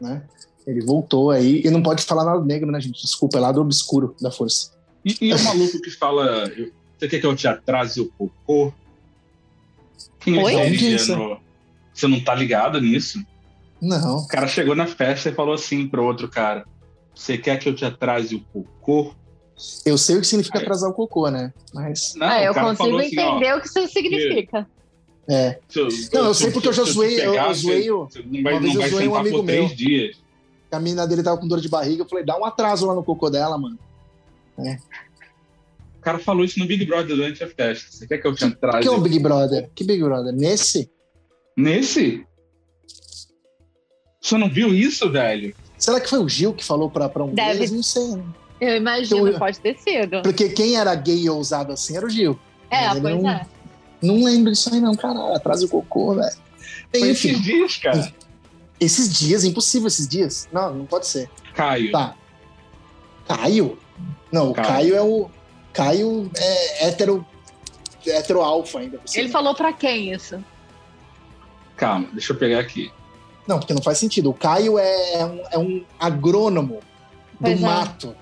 [SPEAKER 3] Né? Ele voltou aí. E não pode falar lado negro, né, gente? Desculpa, é lado obscuro da força.
[SPEAKER 4] E, e o maluco que fala. Você quer que eu te atrase o cocô? Quem Oi? No... Você não tá ligado nisso?
[SPEAKER 3] Não.
[SPEAKER 4] O cara chegou na festa e falou assim pro outro cara: Você quer que eu te atrase o cocô?
[SPEAKER 3] Eu sei o que significa Aí. atrasar o cocô, né? Mas.
[SPEAKER 1] Não, é, eu consigo assim, entender ó, o que isso significa.
[SPEAKER 3] É. Eu, não, eu sei porque eu já zoei, eu, eu zoei. Uma vez eu zoei um amigo meu.
[SPEAKER 4] Dias.
[SPEAKER 3] A menina dele tava com dor de barriga, eu falei, dá um atraso lá no cocô dela, mano. É.
[SPEAKER 4] O cara falou isso no Big Brother durante a festa. Você quer que eu te atrase?
[SPEAKER 3] Que é um Big Brother? Que Big Brother? Nesse?
[SPEAKER 4] Nesse? Você não viu isso, velho?
[SPEAKER 3] Será que foi o Gil que falou pra, pra um
[SPEAKER 1] Deve. deles?
[SPEAKER 3] Não sei.
[SPEAKER 1] Eu imagino, então, pode ter sido.
[SPEAKER 3] Porque quem era gay e ousado assim era o Gil.
[SPEAKER 1] É, pois não, é.
[SPEAKER 3] Não lembro disso aí, não, caralho. Atrás o cocô, velho.
[SPEAKER 4] Enfim. Esses dias, cara.
[SPEAKER 3] Esses dias, impossível esses dias. Não, não pode ser.
[SPEAKER 4] Caio.
[SPEAKER 3] Tá. Caio? Não, Caio. o Caio é o. Caio é hétero. hétero alfa ainda.
[SPEAKER 1] Ele falou pra quem isso?
[SPEAKER 4] Calma, deixa eu pegar aqui.
[SPEAKER 3] Não, porque não faz sentido. O Caio é, é um, é um agrônomo do é. mato.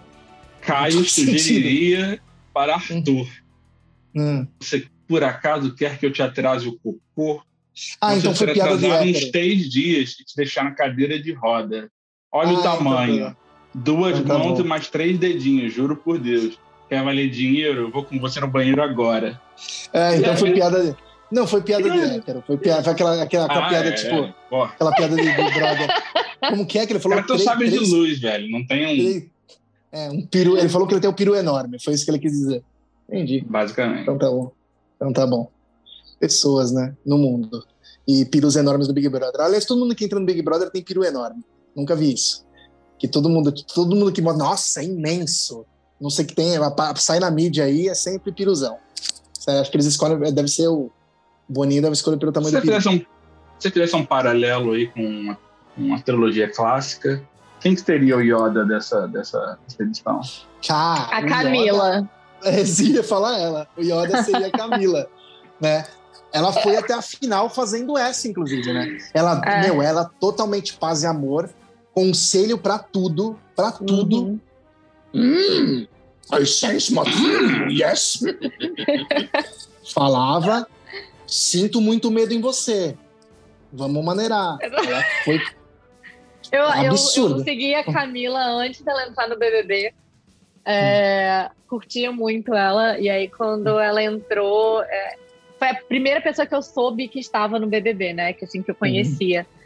[SPEAKER 4] Caio sugeriria para Arthur. Hum. Você por acaso quer que eu te atrase o cocô?
[SPEAKER 3] Ah, então foi piada de
[SPEAKER 4] uns três dias e te deixar na cadeira de roda. Olha ah, o então tamanho. Então, Duas então, mãos e mais três dedinhos, juro por Deus. Quer valer dinheiro? Eu vou com você no banheiro agora.
[SPEAKER 3] É, então foi piada. Não, foi piada de hétero. Foi, piada, foi aquela, aquela, aquela ah, piada, é, tipo. É. Aquela piada de, de brother. Como que é que ele falou?
[SPEAKER 4] Cara, tu sabe de luz, velho. Não tem um.
[SPEAKER 3] É, um peru. Ele falou que ele tem um peru enorme. Foi isso que ele quis dizer. Entendi.
[SPEAKER 4] Basicamente.
[SPEAKER 3] Então tá bom. Então tá bom. Pessoas, né? No mundo. E pirus enormes do Big Brother. Aliás, todo mundo que entra no Big Brother tem peru enorme. Nunca vi isso. Que todo mundo, todo mundo que mostra, nossa, é imenso. Não sei o que tem, sai na mídia aí, é sempre piruzão. Acho que eles escolhem, deve ser o Boninho, deve escolher pelo tamanho
[SPEAKER 4] se
[SPEAKER 3] do peru.
[SPEAKER 4] Um, se tivesse um paralelo aí com uma, uma trilogia clássica, quem que teria o Yoda dessa, dessa expedição?
[SPEAKER 1] a Camila.
[SPEAKER 3] É, ia falar ela. O Yoda seria a Camila, né? Ela foi até a final fazendo essa, inclusive, né? Ela, é. meu, ela totalmente paz e amor, conselho para tudo, para tudo. Uhum. Hum, I sense my yes. Falava, sinto muito medo em você. Vamos maneirar. Ela foi
[SPEAKER 1] eu, absurdo. Eu, eu segui a Camila antes dela entrar no BBB. É, curtia muito ela, e aí quando ela entrou, é, foi a primeira pessoa que eu soube que estava no BBB, né? Que assim, que eu conhecia. Uhum.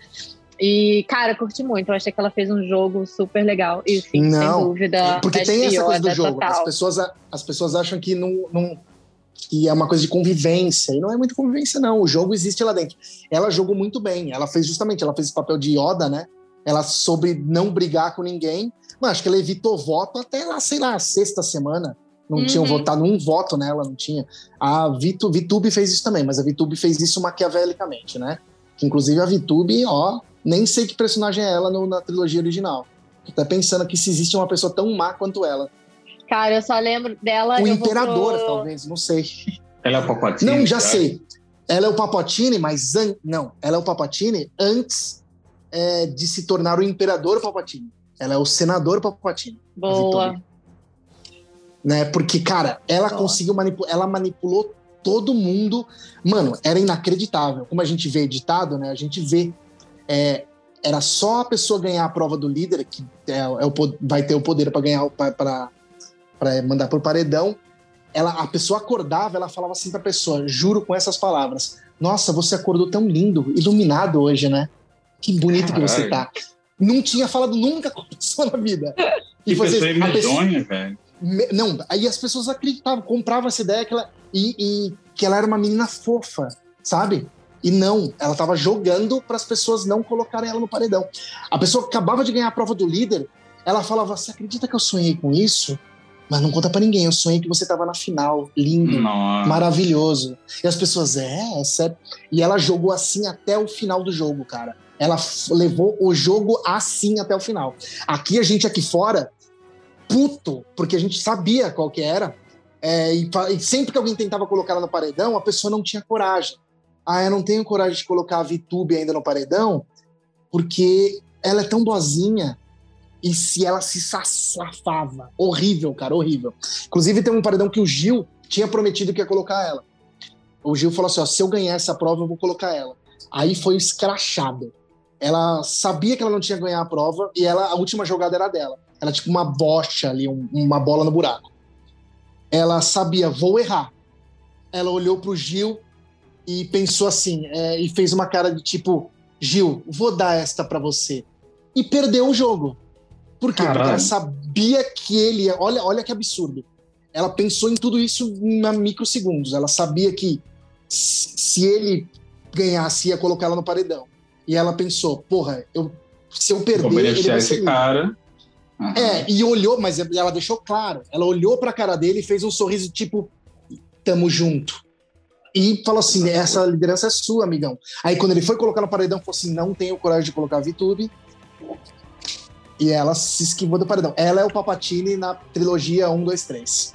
[SPEAKER 1] E, cara, curti muito. Eu achei que ela fez um jogo super legal. E sim, não, sem dúvida.
[SPEAKER 3] Porque tem essa coisa do jogo. As pessoas, as pessoas acham que não, não, que é uma coisa de convivência. E não é muito convivência, não. O jogo existe lá dentro. Ela jogou muito bem. Ela fez justamente, ela fez esse papel de Yoda, né? Ela soube não brigar com ninguém mas acho que ela evitou voto até lá, sei lá, sexta semana. Não uhum. tinham votado um voto nela, não tinha. A Vitu, Vitube fez isso também, mas a Vitube fez isso maquiavelicamente, né? Que inclusive a Vitube, ó, nem sei que personagem é ela no, na trilogia original. Tô até pensando que se existe uma pessoa tão má quanto ela.
[SPEAKER 1] Cara, eu só lembro dela.
[SPEAKER 3] O Imperador, pro... talvez, não sei.
[SPEAKER 4] Ela é o Papatini?
[SPEAKER 3] Não, já sei. Ela é o Papatini, mas an... não, ela é o Papatini antes é, de se tornar o Imperador Papatini. Ela é o senador Palpatine.
[SPEAKER 1] Boa.
[SPEAKER 3] Né? Porque, cara, ela Boa. conseguiu manipular, ela manipulou todo mundo. Mano, era inacreditável. Como a gente vê editado, né? A gente vê. É, era só a pessoa ganhar a prova do líder, que é, é o, vai ter o poder para ganhar para mandar pro paredão. Ela, a pessoa acordava, ela falava assim pra pessoa, juro com essas palavras: Nossa, você acordou tão lindo, iluminado hoje, né? Que bonito Caralho. que você tá não tinha falado nunca com a pessoa na vida.
[SPEAKER 4] E que pessoa medonha, pessoa... velho.
[SPEAKER 3] Não, aí as pessoas acreditavam, compravam essa ideia que ela, e, e que ela era uma menina fofa, sabe? E não, ela estava jogando para as pessoas não colocarem ela no paredão. A pessoa acabava de ganhar a prova do líder, ela falava: Você acredita que eu sonhei com isso? Mas não conta para ninguém, eu sonhei que você estava na final, lindo, Nossa. maravilhoso. E as pessoas, é, é sério. E ela jogou assim até o final do jogo, cara. Ela levou o jogo assim até o final. Aqui a gente aqui fora, puto, porque a gente sabia qual que era. É, e, e, sempre que alguém tentava colocar ela no paredão, a pessoa não tinha coragem. Ah, eu não tenho coragem de colocar a VTube ainda no paredão, porque ela é tão boazinha. E se ela se safava. Horrível, cara, horrível. Inclusive, tem um paredão que o Gil tinha prometido que ia colocar ela. O Gil falou assim: ó, se eu ganhar essa prova, eu vou colocar ela. Aí foi escrachado. Ela sabia que ela não tinha ganhar a prova e ela, a última jogada era dela. Ela tipo uma bocha ali, um, uma bola no buraco. Ela sabia, vou errar. Ela olhou pro Gil e pensou assim, é, e fez uma cara de tipo, Gil, vou dar esta para você. E perdeu o jogo. Por quê? Caralho. Porque ela sabia que ele ia. Olha, olha que absurdo. Ela pensou em tudo isso em microsegundos. Ela sabia que se ele ganhasse, ia colocar ela no paredão. E ela pensou, porra, eu, se eu perder. Vou ele
[SPEAKER 4] vai esse cara.
[SPEAKER 3] Uhum. É, e olhou, mas ela deixou claro. Ela olhou pra cara dele e fez um sorriso tipo, tamo junto. E falou assim: essa liderança é sua, amigão. Aí quando ele foi colocar no paredão, falou assim: não tenho coragem de colocar a VTube. E ela se esquivou do paredão. Ela é o Papatini na trilogia 1, 2, 3.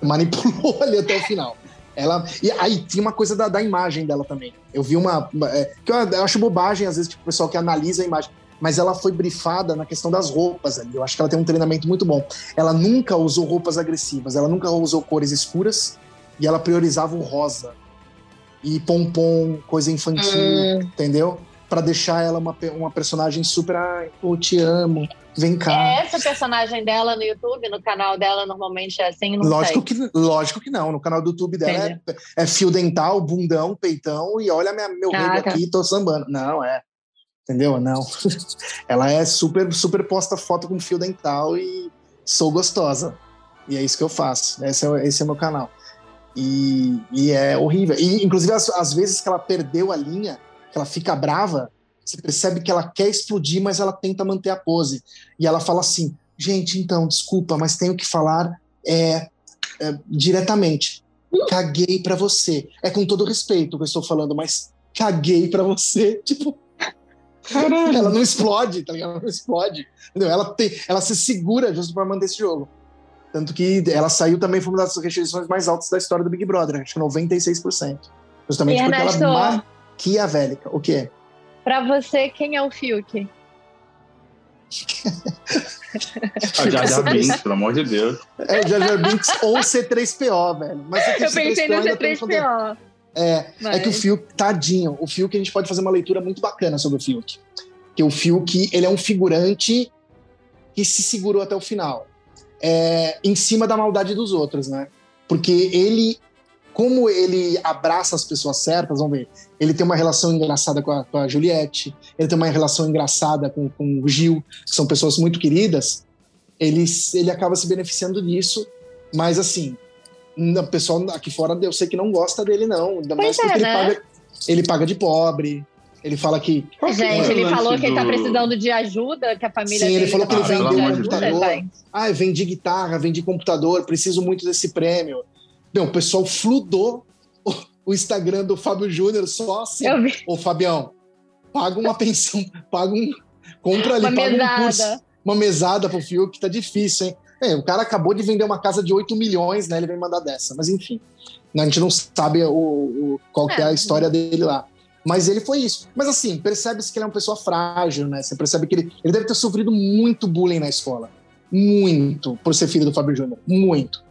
[SPEAKER 3] Manipulou ali até o final. Ela, e aí tinha uma coisa da, da imagem dela também. Eu vi uma. É, que eu, eu, acho bobagem, às vezes, tipo, o pessoal que analisa a imagem. Mas ela foi brifada na questão das roupas ali. Eu acho que ela tem um treinamento muito bom. Ela nunca usou roupas agressivas, ela nunca usou cores escuras e ela priorizava o rosa. E pompom, coisa infantil, hum. entendeu? para deixar ela uma, uma personagem super, ah, eu te amo, vem cá.
[SPEAKER 1] É essa personagem dela no YouTube, no canal dela normalmente é assim, não
[SPEAKER 3] lógico sei. Que, lógico que não, no canal do YouTube dela é, é, fio dental, bundão, peitão e olha minha, meu rego aqui, tô sambando. Não, é, entendeu? Não. ela é super, super posta foto com fio dental e sou gostosa. E é isso que eu faço, esse é, esse é o meu canal. E, e é horrível. E, inclusive, as vezes que ela perdeu a linha, que ela fica brava, você percebe que ela quer explodir, mas ela tenta manter a pose. E ela fala assim: gente, então, desculpa, mas tenho que falar é, é diretamente. Caguei para você. É com todo respeito que eu estou falando, mas caguei para você. Tipo, Caralho. ela não explode, tá ligado? Ela não explode. Entendeu? Ela, tem, ela se segura justo para manter esse jogo. Tanto que ela saiu também, foi uma das restrições mais altas da história do Big Brother, acho que 96%. Justamente e porque Ernesto, ela maquiavélica. O quê?
[SPEAKER 1] Pra você, quem é o Fiuk?
[SPEAKER 4] a Jar Jar Binks, pelo amor de Deus.
[SPEAKER 3] É o Jar Jar Binks ou C3PO, velho.
[SPEAKER 1] Mas eu pensei no C3PO.
[SPEAKER 3] É, Mas... é que o Fiuk, tadinho, o Fiuk a gente pode fazer uma leitura muito bacana sobre o Fiuk. Que o Fiuk, ele é um figurante que se segurou até o final. É, em cima da maldade dos outros, né? Porque ele como ele abraça as pessoas certas, vamos ver. Ele tem uma relação engraçada com a, com a Juliette, ele tem uma relação engraçada com, com o Gil, que são pessoas muito queridas. Ele, ele acaba se beneficiando disso, mas assim, o pessoal aqui fora eu sei que não gosta dele, não. Ainda mais porque é, ele, né? paga, ele paga de pobre. Ele fala que.
[SPEAKER 1] Gente, ele falou que ele tá precisando de ajuda, que a família
[SPEAKER 3] Sim, ele falou que ele vendeu um computador. Ah, vendi guitarra, vendi computador, preciso muito desse prêmio. Não, o pessoal fludou o, o Instagram do Fábio Júnior só assim. Ô, Fabião, paga uma pensão, paga um. Compra ali, uma paga mesada. um curso, uma mesada pro Fiuk, tá difícil, hein? É, o cara acabou de vender uma casa de 8 milhões, né? Ele vem mandar dessa. Mas enfim, a gente não sabe o, o qual é. que é a história dele lá. Mas ele foi isso. Mas assim, percebe-se que ele é uma pessoa frágil, né? Você percebe que ele, ele deve ter sofrido muito bullying na escola. Muito, por ser filho do Fábio Júnior. Muito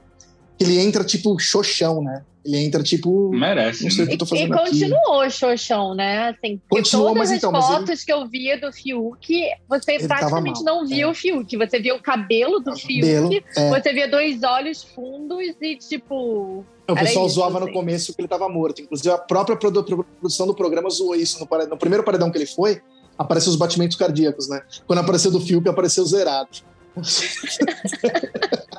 [SPEAKER 3] ele entra tipo xoxão, né? Ele entra tipo.
[SPEAKER 4] Merece.
[SPEAKER 1] Não sei o que eu tô fazendo. E, e continuou aqui. xoxão, né? Assim, continuou, todas mas então, as fotos ele... que eu via do Fiuk, você ele praticamente não via é. o Fiuk. Você via o cabelo do cabelo, Fiuk, é. você via dois olhos fundos e tipo.
[SPEAKER 3] O pessoal isso, zoava assim. no começo que ele estava morto. Inclusive, a própria produção do programa zoou isso. No, no primeiro paredão que ele foi, apareceu os batimentos cardíacos, né? Quando apareceu do Fiuk, apareceu zerado.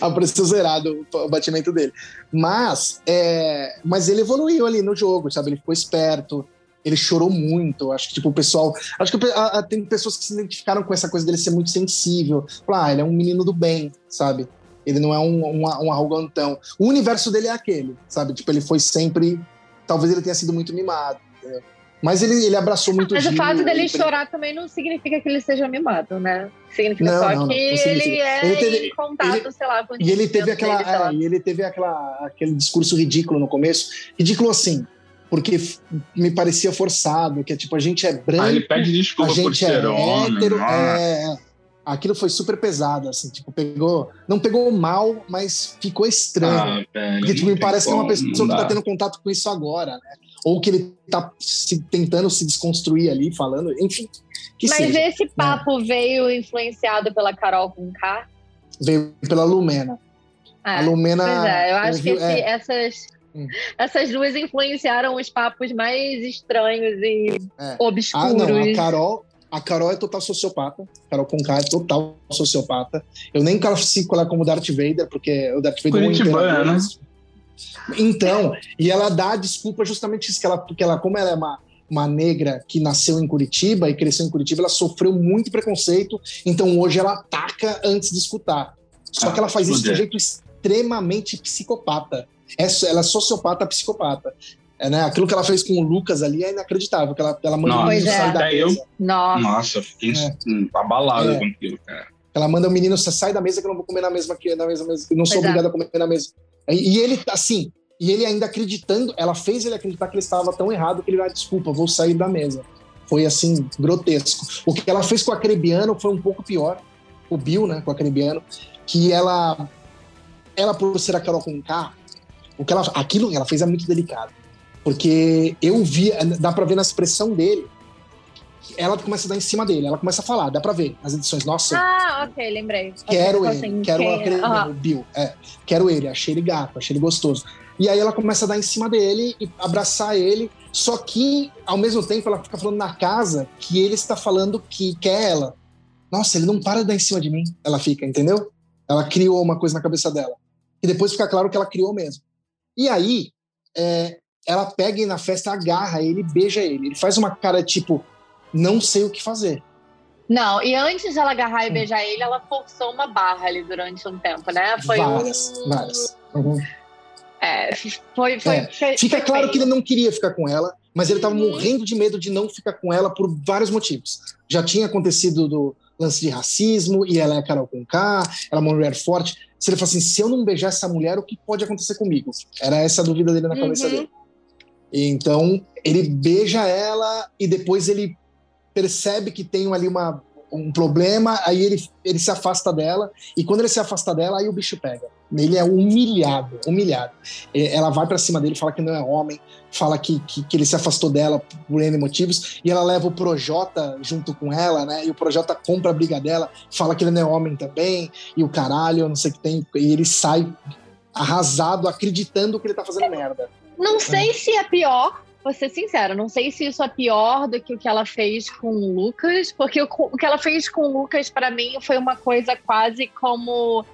[SPEAKER 3] apareceu zerado o batimento dele. Mas, é, mas ele evoluiu ali no jogo, sabe? Ele ficou esperto, ele chorou muito. Acho que, tipo, o pessoal. Acho que a, a, tem pessoas que se identificaram com essa coisa dele ser muito sensível. Ah, ele é um menino do bem, sabe? Ele não é um, um, um arrogantão. O universo dele é aquele, sabe? Tipo, ele foi sempre. Talvez ele tenha sido muito mimado. Entendeu? Mas ele, ele abraçou muito
[SPEAKER 1] Mas o fato dele ele... chorar também não significa que ele seja mimado, né? Significa não, só não, que não, ele é ele teve, em contato, ele, sei lá, com
[SPEAKER 3] E ele teve aquela, dele, é, ele teve aquela, aquele discurso ridículo no começo. Ridículo assim, porque me parecia forçado, que é tipo, a gente é branco. Ah,
[SPEAKER 4] ele pede desculpa a gente por ser é
[SPEAKER 3] hétero, é, aquilo foi super pesado, assim, tipo, pegou. Não pegou mal, mas ficou estranho. Ah, velho, porque, tipo, me parece como, que é uma pessoa que tá tendo contato com isso agora, né? Ou que ele tá se, tentando se desconstruir ali, falando, enfim.
[SPEAKER 1] mas seja, esse né? papo né? veio influenciado pela Carol com K?
[SPEAKER 3] Veio pela Lumena.
[SPEAKER 1] Ah, a Lumena. Pois é, eu acho ouviu, que esse, é, essas Hum. Essas duas influenciaram os papos mais estranhos e é. obscuros. Ah, não,
[SPEAKER 3] a Carol, a Carol é total sociopata. A Carol Conká é total sociopata. Eu nem classifico ela como Darth Vader, porque o Darth Vader
[SPEAKER 4] Curitibana, é um né?
[SPEAKER 3] Então, e ela dá desculpa justamente isso, que ela, porque ela, como ela é uma, uma negra que nasceu em Curitiba e cresceu em Curitiba, ela sofreu muito preconceito, então hoje ela ataca antes de escutar. Só ah, que ela faz isso de um jeito extremamente psicopata. É, ela é sociopata, psicopata. É, né? Aquilo que ela fez com o Lucas ali é inacreditável, que ela, ela manda
[SPEAKER 4] Nossa, o menino
[SPEAKER 3] sair da
[SPEAKER 4] eu, mesa. Nossa, Nossa fiquei é. abalado é. com aquilo, cara.
[SPEAKER 3] Ela manda o menino, sai da mesa que eu não vou comer na mesma que na mesma mesa, não sou obrigada a comer na mesa. E, e ele, assim, e ele ainda acreditando, ela fez ele acreditar que ele estava tão errado que ele vai, ah, desculpa, vou sair da mesa. Foi assim, grotesco. O que ela fez com o Acrebiano foi um pouco pior. O Bill, né, com o Acrebiano, que ela, ela por ser a Carol com K, o que ela, aquilo que ela fez é muito delicado. Porque eu vi, dá pra ver na expressão dele, ela começa a dar em cima dele, ela começa a falar, dá pra ver nas edições. Nossa.
[SPEAKER 1] Ah, ok, lembrei.
[SPEAKER 3] Quero ele, assim, quero que... aquele, uhum. o Bill, é, quero ele, achei ele gato, achei ele gostoso. E aí ela começa a dar em cima dele e abraçar ele, só que ao mesmo tempo ela fica falando na casa que ele está falando que quer ela. Nossa, ele não para de dar em cima de mim. Ela fica, entendeu? Ela criou uma coisa na cabeça dela. E depois fica claro que ela criou mesmo. E aí, é, ela pega e na festa agarra ele, beija ele. Ele faz uma cara tipo, não sei o que fazer.
[SPEAKER 1] Não, e antes de ela agarrar e hum. beijar ele, ela forçou uma barra ali durante um tempo, né?
[SPEAKER 3] Foi várias, um... várias. Uhum.
[SPEAKER 1] É, foi, foi, é.
[SPEAKER 3] Fica claro feio. que ele não queria ficar com ela, mas ele estava uhum. morrendo de medo de não ficar com ela por vários motivos. Já tinha acontecido do lance de racismo, e ela é a Carol Conká, ela é uma mulher forte se ele fala assim, se eu não beijar essa mulher, o que pode acontecer comigo? Era essa a dúvida dele na uhum. cabeça dele. Então, ele beija ela e depois ele percebe que tem ali uma, um problema, aí ele, ele se afasta dela, e quando ele se afasta dela, aí o bicho pega. Ele é humilhado, humilhado. Ela vai para cima dele, fala que não é homem, fala que, que, que, ele se afastou dela por N motivos, e ela leva o Projota junto com ela, né? E o Projota compra a briga dela, fala que ele não é homem também, e o caralho, não sei o que tem, e ele sai arrasado, acreditando que ele tá fazendo merda.
[SPEAKER 1] Não sei se é pior, vou ser sincera, não sei se isso é pior do que o que ela fez com o Lucas, porque o, o que ela fez com o Lucas, para mim, foi uma coisa quase como.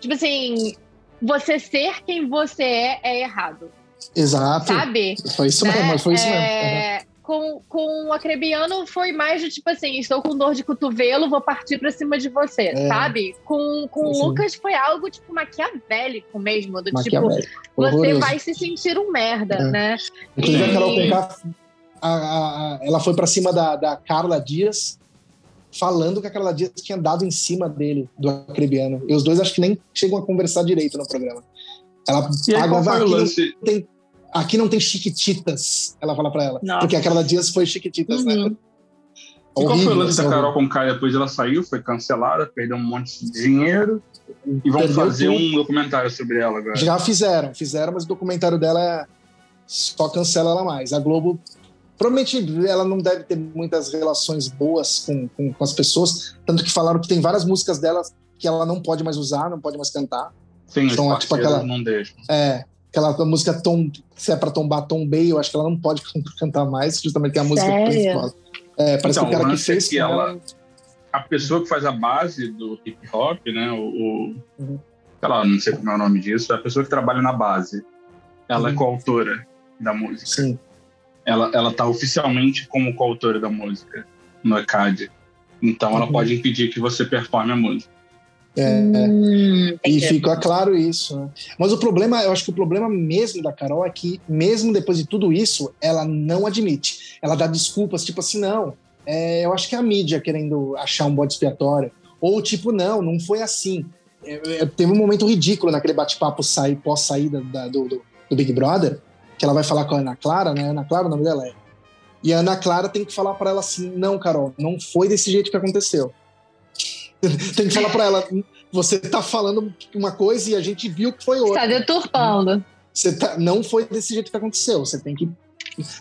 [SPEAKER 1] Tipo assim, você ser quem você é é errado.
[SPEAKER 3] Exato.
[SPEAKER 1] Sabe?
[SPEAKER 3] Foi isso né? mesmo, foi isso é...
[SPEAKER 1] mesmo. Com, com o Acrebiano foi mais de tipo assim, estou com dor de cotovelo, vou partir pra cima de você, é. sabe? Com, com o Lucas foi algo tipo maquiavélico mesmo, do tipo, você vai se sentir um merda, é. né?
[SPEAKER 3] Inclusive e... a Carol a, a, ela foi pra cima da, da Carla Dias, falando que a Carla Dias tinha dado em cima dele, do Acrebiano. E os dois acho que nem chegam a conversar direito no programa. Ela paga aqui, não tem, aqui não tem chiquititas, ela fala pra ela. Nossa. Porque aquela Dias foi chiquititas, né? uhum. né?
[SPEAKER 4] E qual foi o lance da Carol com Kai depois ela saiu, foi cancelada, perdeu um monte de dinheiro e vão fazer tudo. um documentário sobre ela agora.
[SPEAKER 3] Já fizeram, fizeram, mas o documentário dela é só cancela ela mais. A Globo provavelmente ela não deve ter muitas relações boas com, com, com, as pessoas, tanto que falaram que tem várias músicas dela que ela não pode mais usar, não pode mais cantar.
[SPEAKER 4] Sim, então, tipo aquela, não deixa.
[SPEAKER 3] É, aquela música Tom, se é pra tombar Tom Bay, eu acho que ela não pode cantar mais, justamente tem a música
[SPEAKER 1] Sério? principal.
[SPEAKER 3] É, parece então, que o cara que fez.
[SPEAKER 4] É que ela, a pessoa que faz a base do hip hop, né? O, o uhum. sei lá, não sei como é o nome disso, é a pessoa que trabalha na base. Ela é uhum. é coautora da música.
[SPEAKER 3] Sim.
[SPEAKER 4] Ela, ela tá oficialmente como coautora da música no ECAD. Então ela uhum. pode impedir que você performe a música.
[SPEAKER 3] É, hum, e fica claro isso. Né? Mas o problema, eu acho que o problema mesmo da Carol é que, mesmo depois de tudo isso, ela não admite. Ela dá desculpas, tipo assim, não, é, eu acho que é a mídia querendo achar um bode expiatório. Ou tipo, não, não foi assim. É, é, teve um momento ridículo naquele bate-papo sair, pós-saída do, do, do, Big Brother, que ela vai falar com a Ana Clara, né? Ana Clara, o nome dela é. E a Ana Clara tem que falar para ela assim: não, Carol, não foi desse jeito que aconteceu. Tem que falar para ela, você tá falando uma coisa e a gente viu que foi outra.
[SPEAKER 1] Está deturpando.
[SPEAKER 3] Você tá, não foi desse jeito que aconteceu. Você tem que.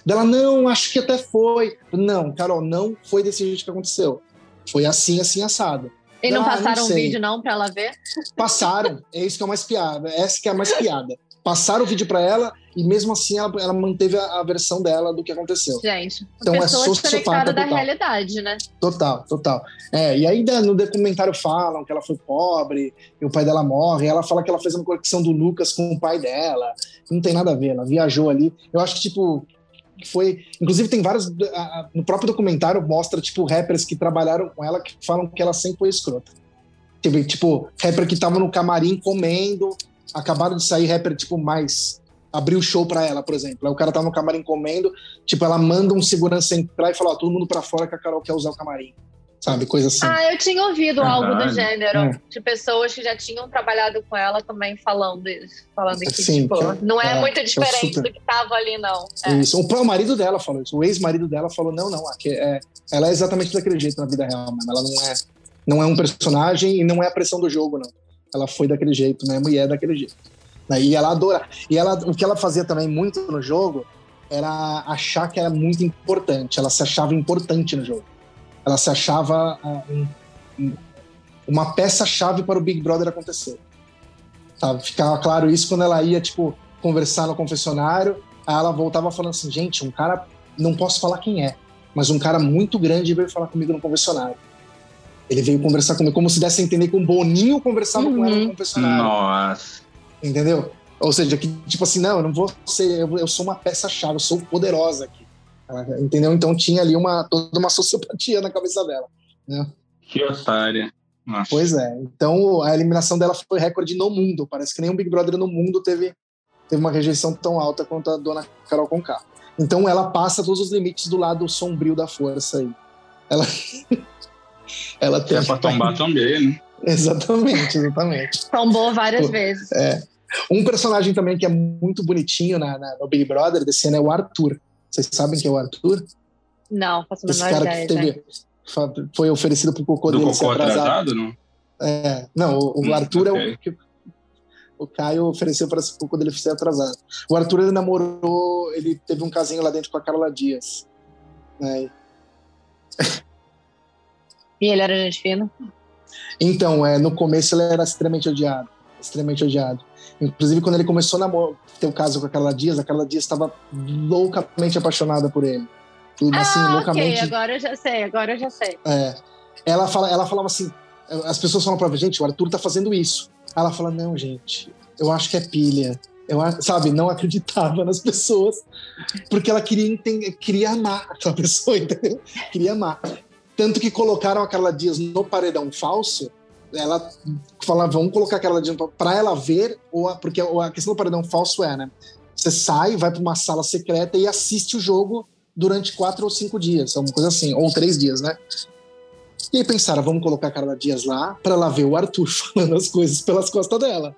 [SPEAKER 3] Dela, não, acho que até foi. Não, Carol, não foi desse jeito que aconteceu. Foi assim, assim, assado.
[SPEAKER 1] E não ah, passaram um vídeo, não, pra ela ver?
[SPEAKER 3] Passaram. É isso que é mais piada. Essa que é a mais piada. Passaram o vídeo para ela e mesmo assim ela, ela manteve a, a, versão dela do que aconteceu.
[SPEAKER 1] Gente, então é sociopata da realidade, né?
[SPEAKER 3] Total, total. É, e ainda no documentário falam que ela foi pobre e o pai dela morre. Ela fala que ela fez uma conexão do Lucas com o pai dela. Não tem nada a ver, ela viajou ali. Eu acho que, tipo, foi. Inclusive, tem vários. No próprio documentário mostra, tipo, rappers que trabalharam com ela que falam que ela sempre foi escrota. Teve, tipo, rapper que tava no camarim comendo, acabaram de sair rapper, tipo, mais. Abriu o show pra ela, por exemplo. Aí o cara tá no camarim comendo, tipo, ela manda um segurança entrar e fala: ó, todo mundo pra fora que a Carol quer usar o camarim sabe? Coisa assim.
[SPEAKER 1] Ah, eu tinha ouvido algo do gênero, é. de pessoas que já tinham trabalhado com ela também falando isso. Falando que, Sim, tipo, que, não é, é, muito diferente super... do que tava ali, não.
[SPEAKER 3] É. Isso. O, o marido dela falou isso. O ex-marido dela falou: não, não, aqui é, ela é exatamente daquele jeito na vida real, mano. Ela não é, não é um personagem e não é a pressão do jogo, não. Ela foi daquele jeito mesmo e é daquele jeito. E ela adora. E ela, o que ela fazia também muito no jogo era achar que era muito importante. Ela se achava importante no jogo ela se achava uh, um, uma peça-chave para o Big Brother acontecer. Sabe? Ficava claro isso quando ela ia, tipo, conversar no confessionário, aí ela voltava falando assim, gente, um cara, não posso falar quem é, mas um cara muito grande veio falar comigo no confessionário. Ele veio conversar comigo, como se desse a entender que o Boninho conversava uhum. com ela no uhum. confessionário.
[SPEAKER 4] Nossa.
[SPEAKER 3] Entendeu? Ou seja, que tipo assim, não, eu não vou ser, eu, eu sou uma peça-chave, eu sou poderosa aqui. Ela, entendeu? Então tinha ali uma, toda uma sociopatia na cabeça dela. Né?
[SPEAKER 4] Que otária. Nossa.
[SPEAKER 3] Pois é. Então a eliminação dela foi recorde no mundo. Parece que nenhum Big Brother no mundo teve, teve uma rejeição tão alta quanto a dona Carol Conká. Então ela passa todos os limites do lado sombrio da força aí. Ela. Ela
[SPEAKER 4] tem. É pra tombar também, né?
[SPEAKER 3] Exatamente, exatamente.
[SPEAKER 1] Tombou várias Pô, vezes.
[SPEAKER 3] É. Um personagem também que é muito bonitinho na, na, no Big Brother desse ano é o Arthur. Vocês sabem quem é o Arthur?
[SPEAKER 1] Não, faço a Esse cara ideia, que teve,
[SPEAKER 3] foi oferecido pro cocô Do dele
[SPEAKER 4] cocô atrasado. atrasado, não?
[SPEAKER 3] É, não, o, o hum, Arthur okay. é o que o Caio ofereceu para o cocô dele ser atrasado. O Arthur ele namorou, ele teve um casinho lá dentro com a Carla Dias. Né?
[SPEAKER 1] E ele era gente fina?
[SPEAKER 3] Então, é, no começo ele era extremamente odiado. Extremamente odiado. Inclusive, quando ele começou a ter o caso com a Carla Dias, a Carla Dias estava loucamente apaixonada por ele.
[SPEAKER 1] Assim, ah, loucamente. Ok, agora eu já sei, agora eu já sei.
[SPEAKER 3] É. Ela, fala, ela falava assim: as pessoas falam pra ela, gente, o Arthur tá fazendo isso. Ela fala: não, gente, eu acho que é pilha. Eu, sabe, não acreditava nas pessoas, porque ela queria entender, queria amar aquela pessoa, entendeu? Queria amar. Tanto que colocaram a Carla Dias no paredão falso ela fala, vamos colocar aquela para ela ver, ou porque a questão do paredão falso é, né? Você sai, vai para uma sala secreta e assiste o jogo durante quatro ou cinco dias, alguma coisa assim, ou três dias, né? E aí pensaram, vamos colocar a Carla Dias lá para ela ver o Arthur falando as coisas pelas costas dela.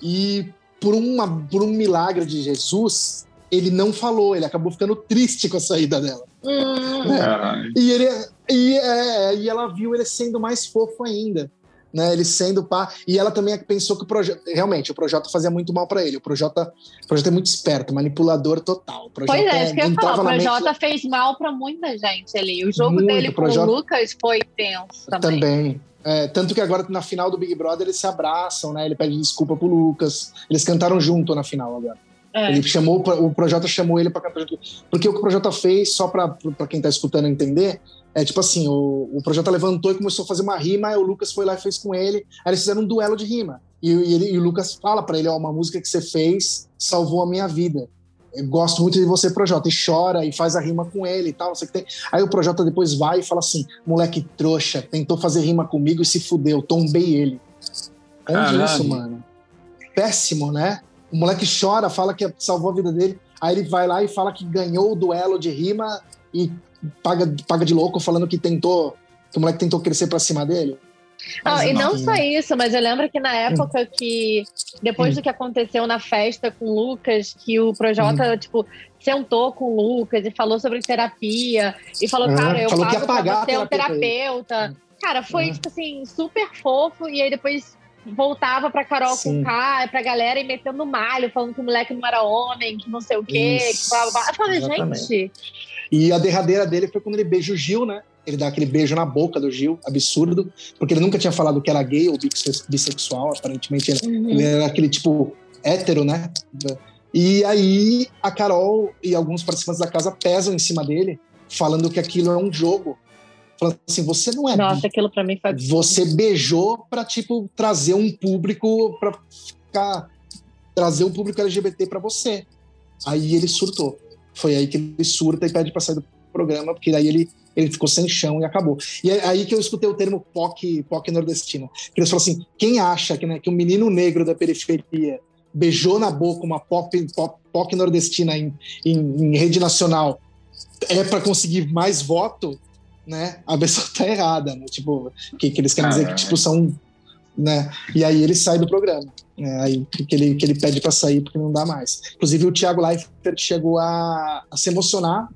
[SPEAKER 3] E por, uma, por um milagre de Jesus, ele não falou, ele acabou ficando triste com a saída dela. Hum. Né? E, ele, e, é, e ela viu ele sendo mais fofo ainda né? Ele sendo pá. E ela também pensou que o projeto. Realmente, o projeto fazia muito mal para ele. O projeto, o projeto é muito esperto, manipulador total. O
[SPEAKER 1] pois é, isso que eu ia falar. O Projota mente... fez mal para muita gente ali. O jogo muito, dele com o Lucas foi tenso também.
[SPEAKER 3] Também. É, tanto que agora na final do Big Brother eles se abraçam, né? Ele pede desculpa pro Lucas. Eles cantaram junto na final agora. É. Ele chamou, o Projota chamou ele para cantar junto. Porque o que o Projota fez, só para quem tá escutando entender, é tipo assim, o, o Projota levantou e começou a fazer uma rima, aí o Lucas foi lá e fez com ele, aí eles fizeram um duelo de rima. E, e, ele, e o Lucas fala para ele, ó, uma música que você fez salvou a minha vida. Eu gosto muito de você, Projota, e chora e faz a rima com ele e tal. Você que tem... Aí o Projota depois vai e fala assim: moleque trouxa, tentou fazer rima comigo e se fudeu, tombei ele. Onde Caralho. isso, mano? Péssimo, né? O moleque chora, fala que salvou a vida dele. Aí ele vai lá e fala que ganhou o duelo de rima e paga, paga de louco falando que tentou, que o moleque tentou crescer pra cima dele.
[SPEAKER 1] Não, e não só isso, mas eu lembro que na época que, depois do que aconteceu na festa com o Lucas, que o Projota, hum. tipo, sentou com o Lucas e falou sobre terapia, e falou, cara, eu falou pago que pra você um terapeuta. Cara, foi, uhum. tipo assim, super fofo. E aí depois voltava pra Carol Sim. com K, pra galera e metendo malho, falando que o moleque não era homem, que não sei o quê. Isso, que blá, blá, blá. Eu falei, gente.
[SPEAKER 3] E a derradeira dele foi quando ele beija o Gil, né? Ele dá aquele beijo na boca do Gil, absurdo, porque ele nunca tinha falado que era gay ou bissexual, aparentemente ele, uhum. ele era aquele tipo hétero, né? E aí a Carol e alguns participantes da casa pesam em cima dele, falando que aquilo é um jogo. Falando assim, você não é.
[SPEAKER 1] Nossa, aquilo pra mim foi.
[SPEAKER 3] Você beijou pra, tipo, trazer um público pra ficar. trazer um público LGBT pra você. Aí ele surtou. Foi aí que ele surta e pede pra sair do programa, porque daí ele, ele ficou sem chão e acabou. E é aí que eu escutei o termo POC, POC nordestino. Que eles falam assim: quem acha que, né, que um menino negro da periferia beijou na boca uma pop, pop, pop nordestina em, em, em rede nacional é para conseguir mais voto, né? A pessoa tá errada, né? Tipo, que, que eles querem dizer que tipo são, né? E aí ele sai do programa, né? Aí que ele que ele pede para sair porque não dá mais. Inclusive o Thiago Leifert chegou a, a se emocionar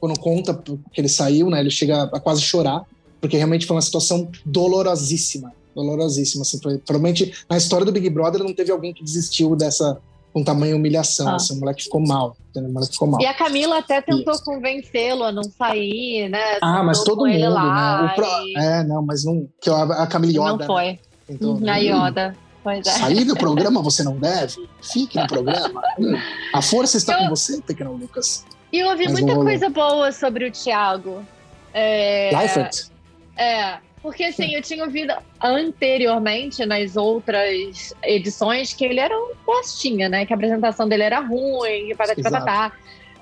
[SPEAKER 3] quando conta que ele saiu, né? Ele chega a quase chorar porque realmente foi uma situação dolorosíssima dolorosíssima. Assim, foi, provavelmente na história do Big Brother não teve alguém que desistiu dessa com tamanha humilhação. Ah. Assim, o moleque ficou mal. O moleque ficou mal.
[SPEAKER 1] E a Camila até tentou convencê-lo a não sair, né?
[SPEAKER 3] Ah, mas todo mundo, né? Pro... E... É, não, mas não. Que a Camila Yoda.
[SPEAKER 1] Não foi. Né? Então, Na Yoda. Pois é.
[SPEAKER 3] Sair do programa você não deve. Fique no programa. a força está eu... com você, pequeno Lucas.
[SPEAKER 1] E eu ouvi mas muita coisa boa sobre o Thiago. É...
[SPEAKER 3] Leifert?
[SPEAKER 1] É. Porque assim, eu tinha ouvido anteriormente nas outras edições que ele era um postinha, né? Que a apresentação dele era ruim, patati patatá.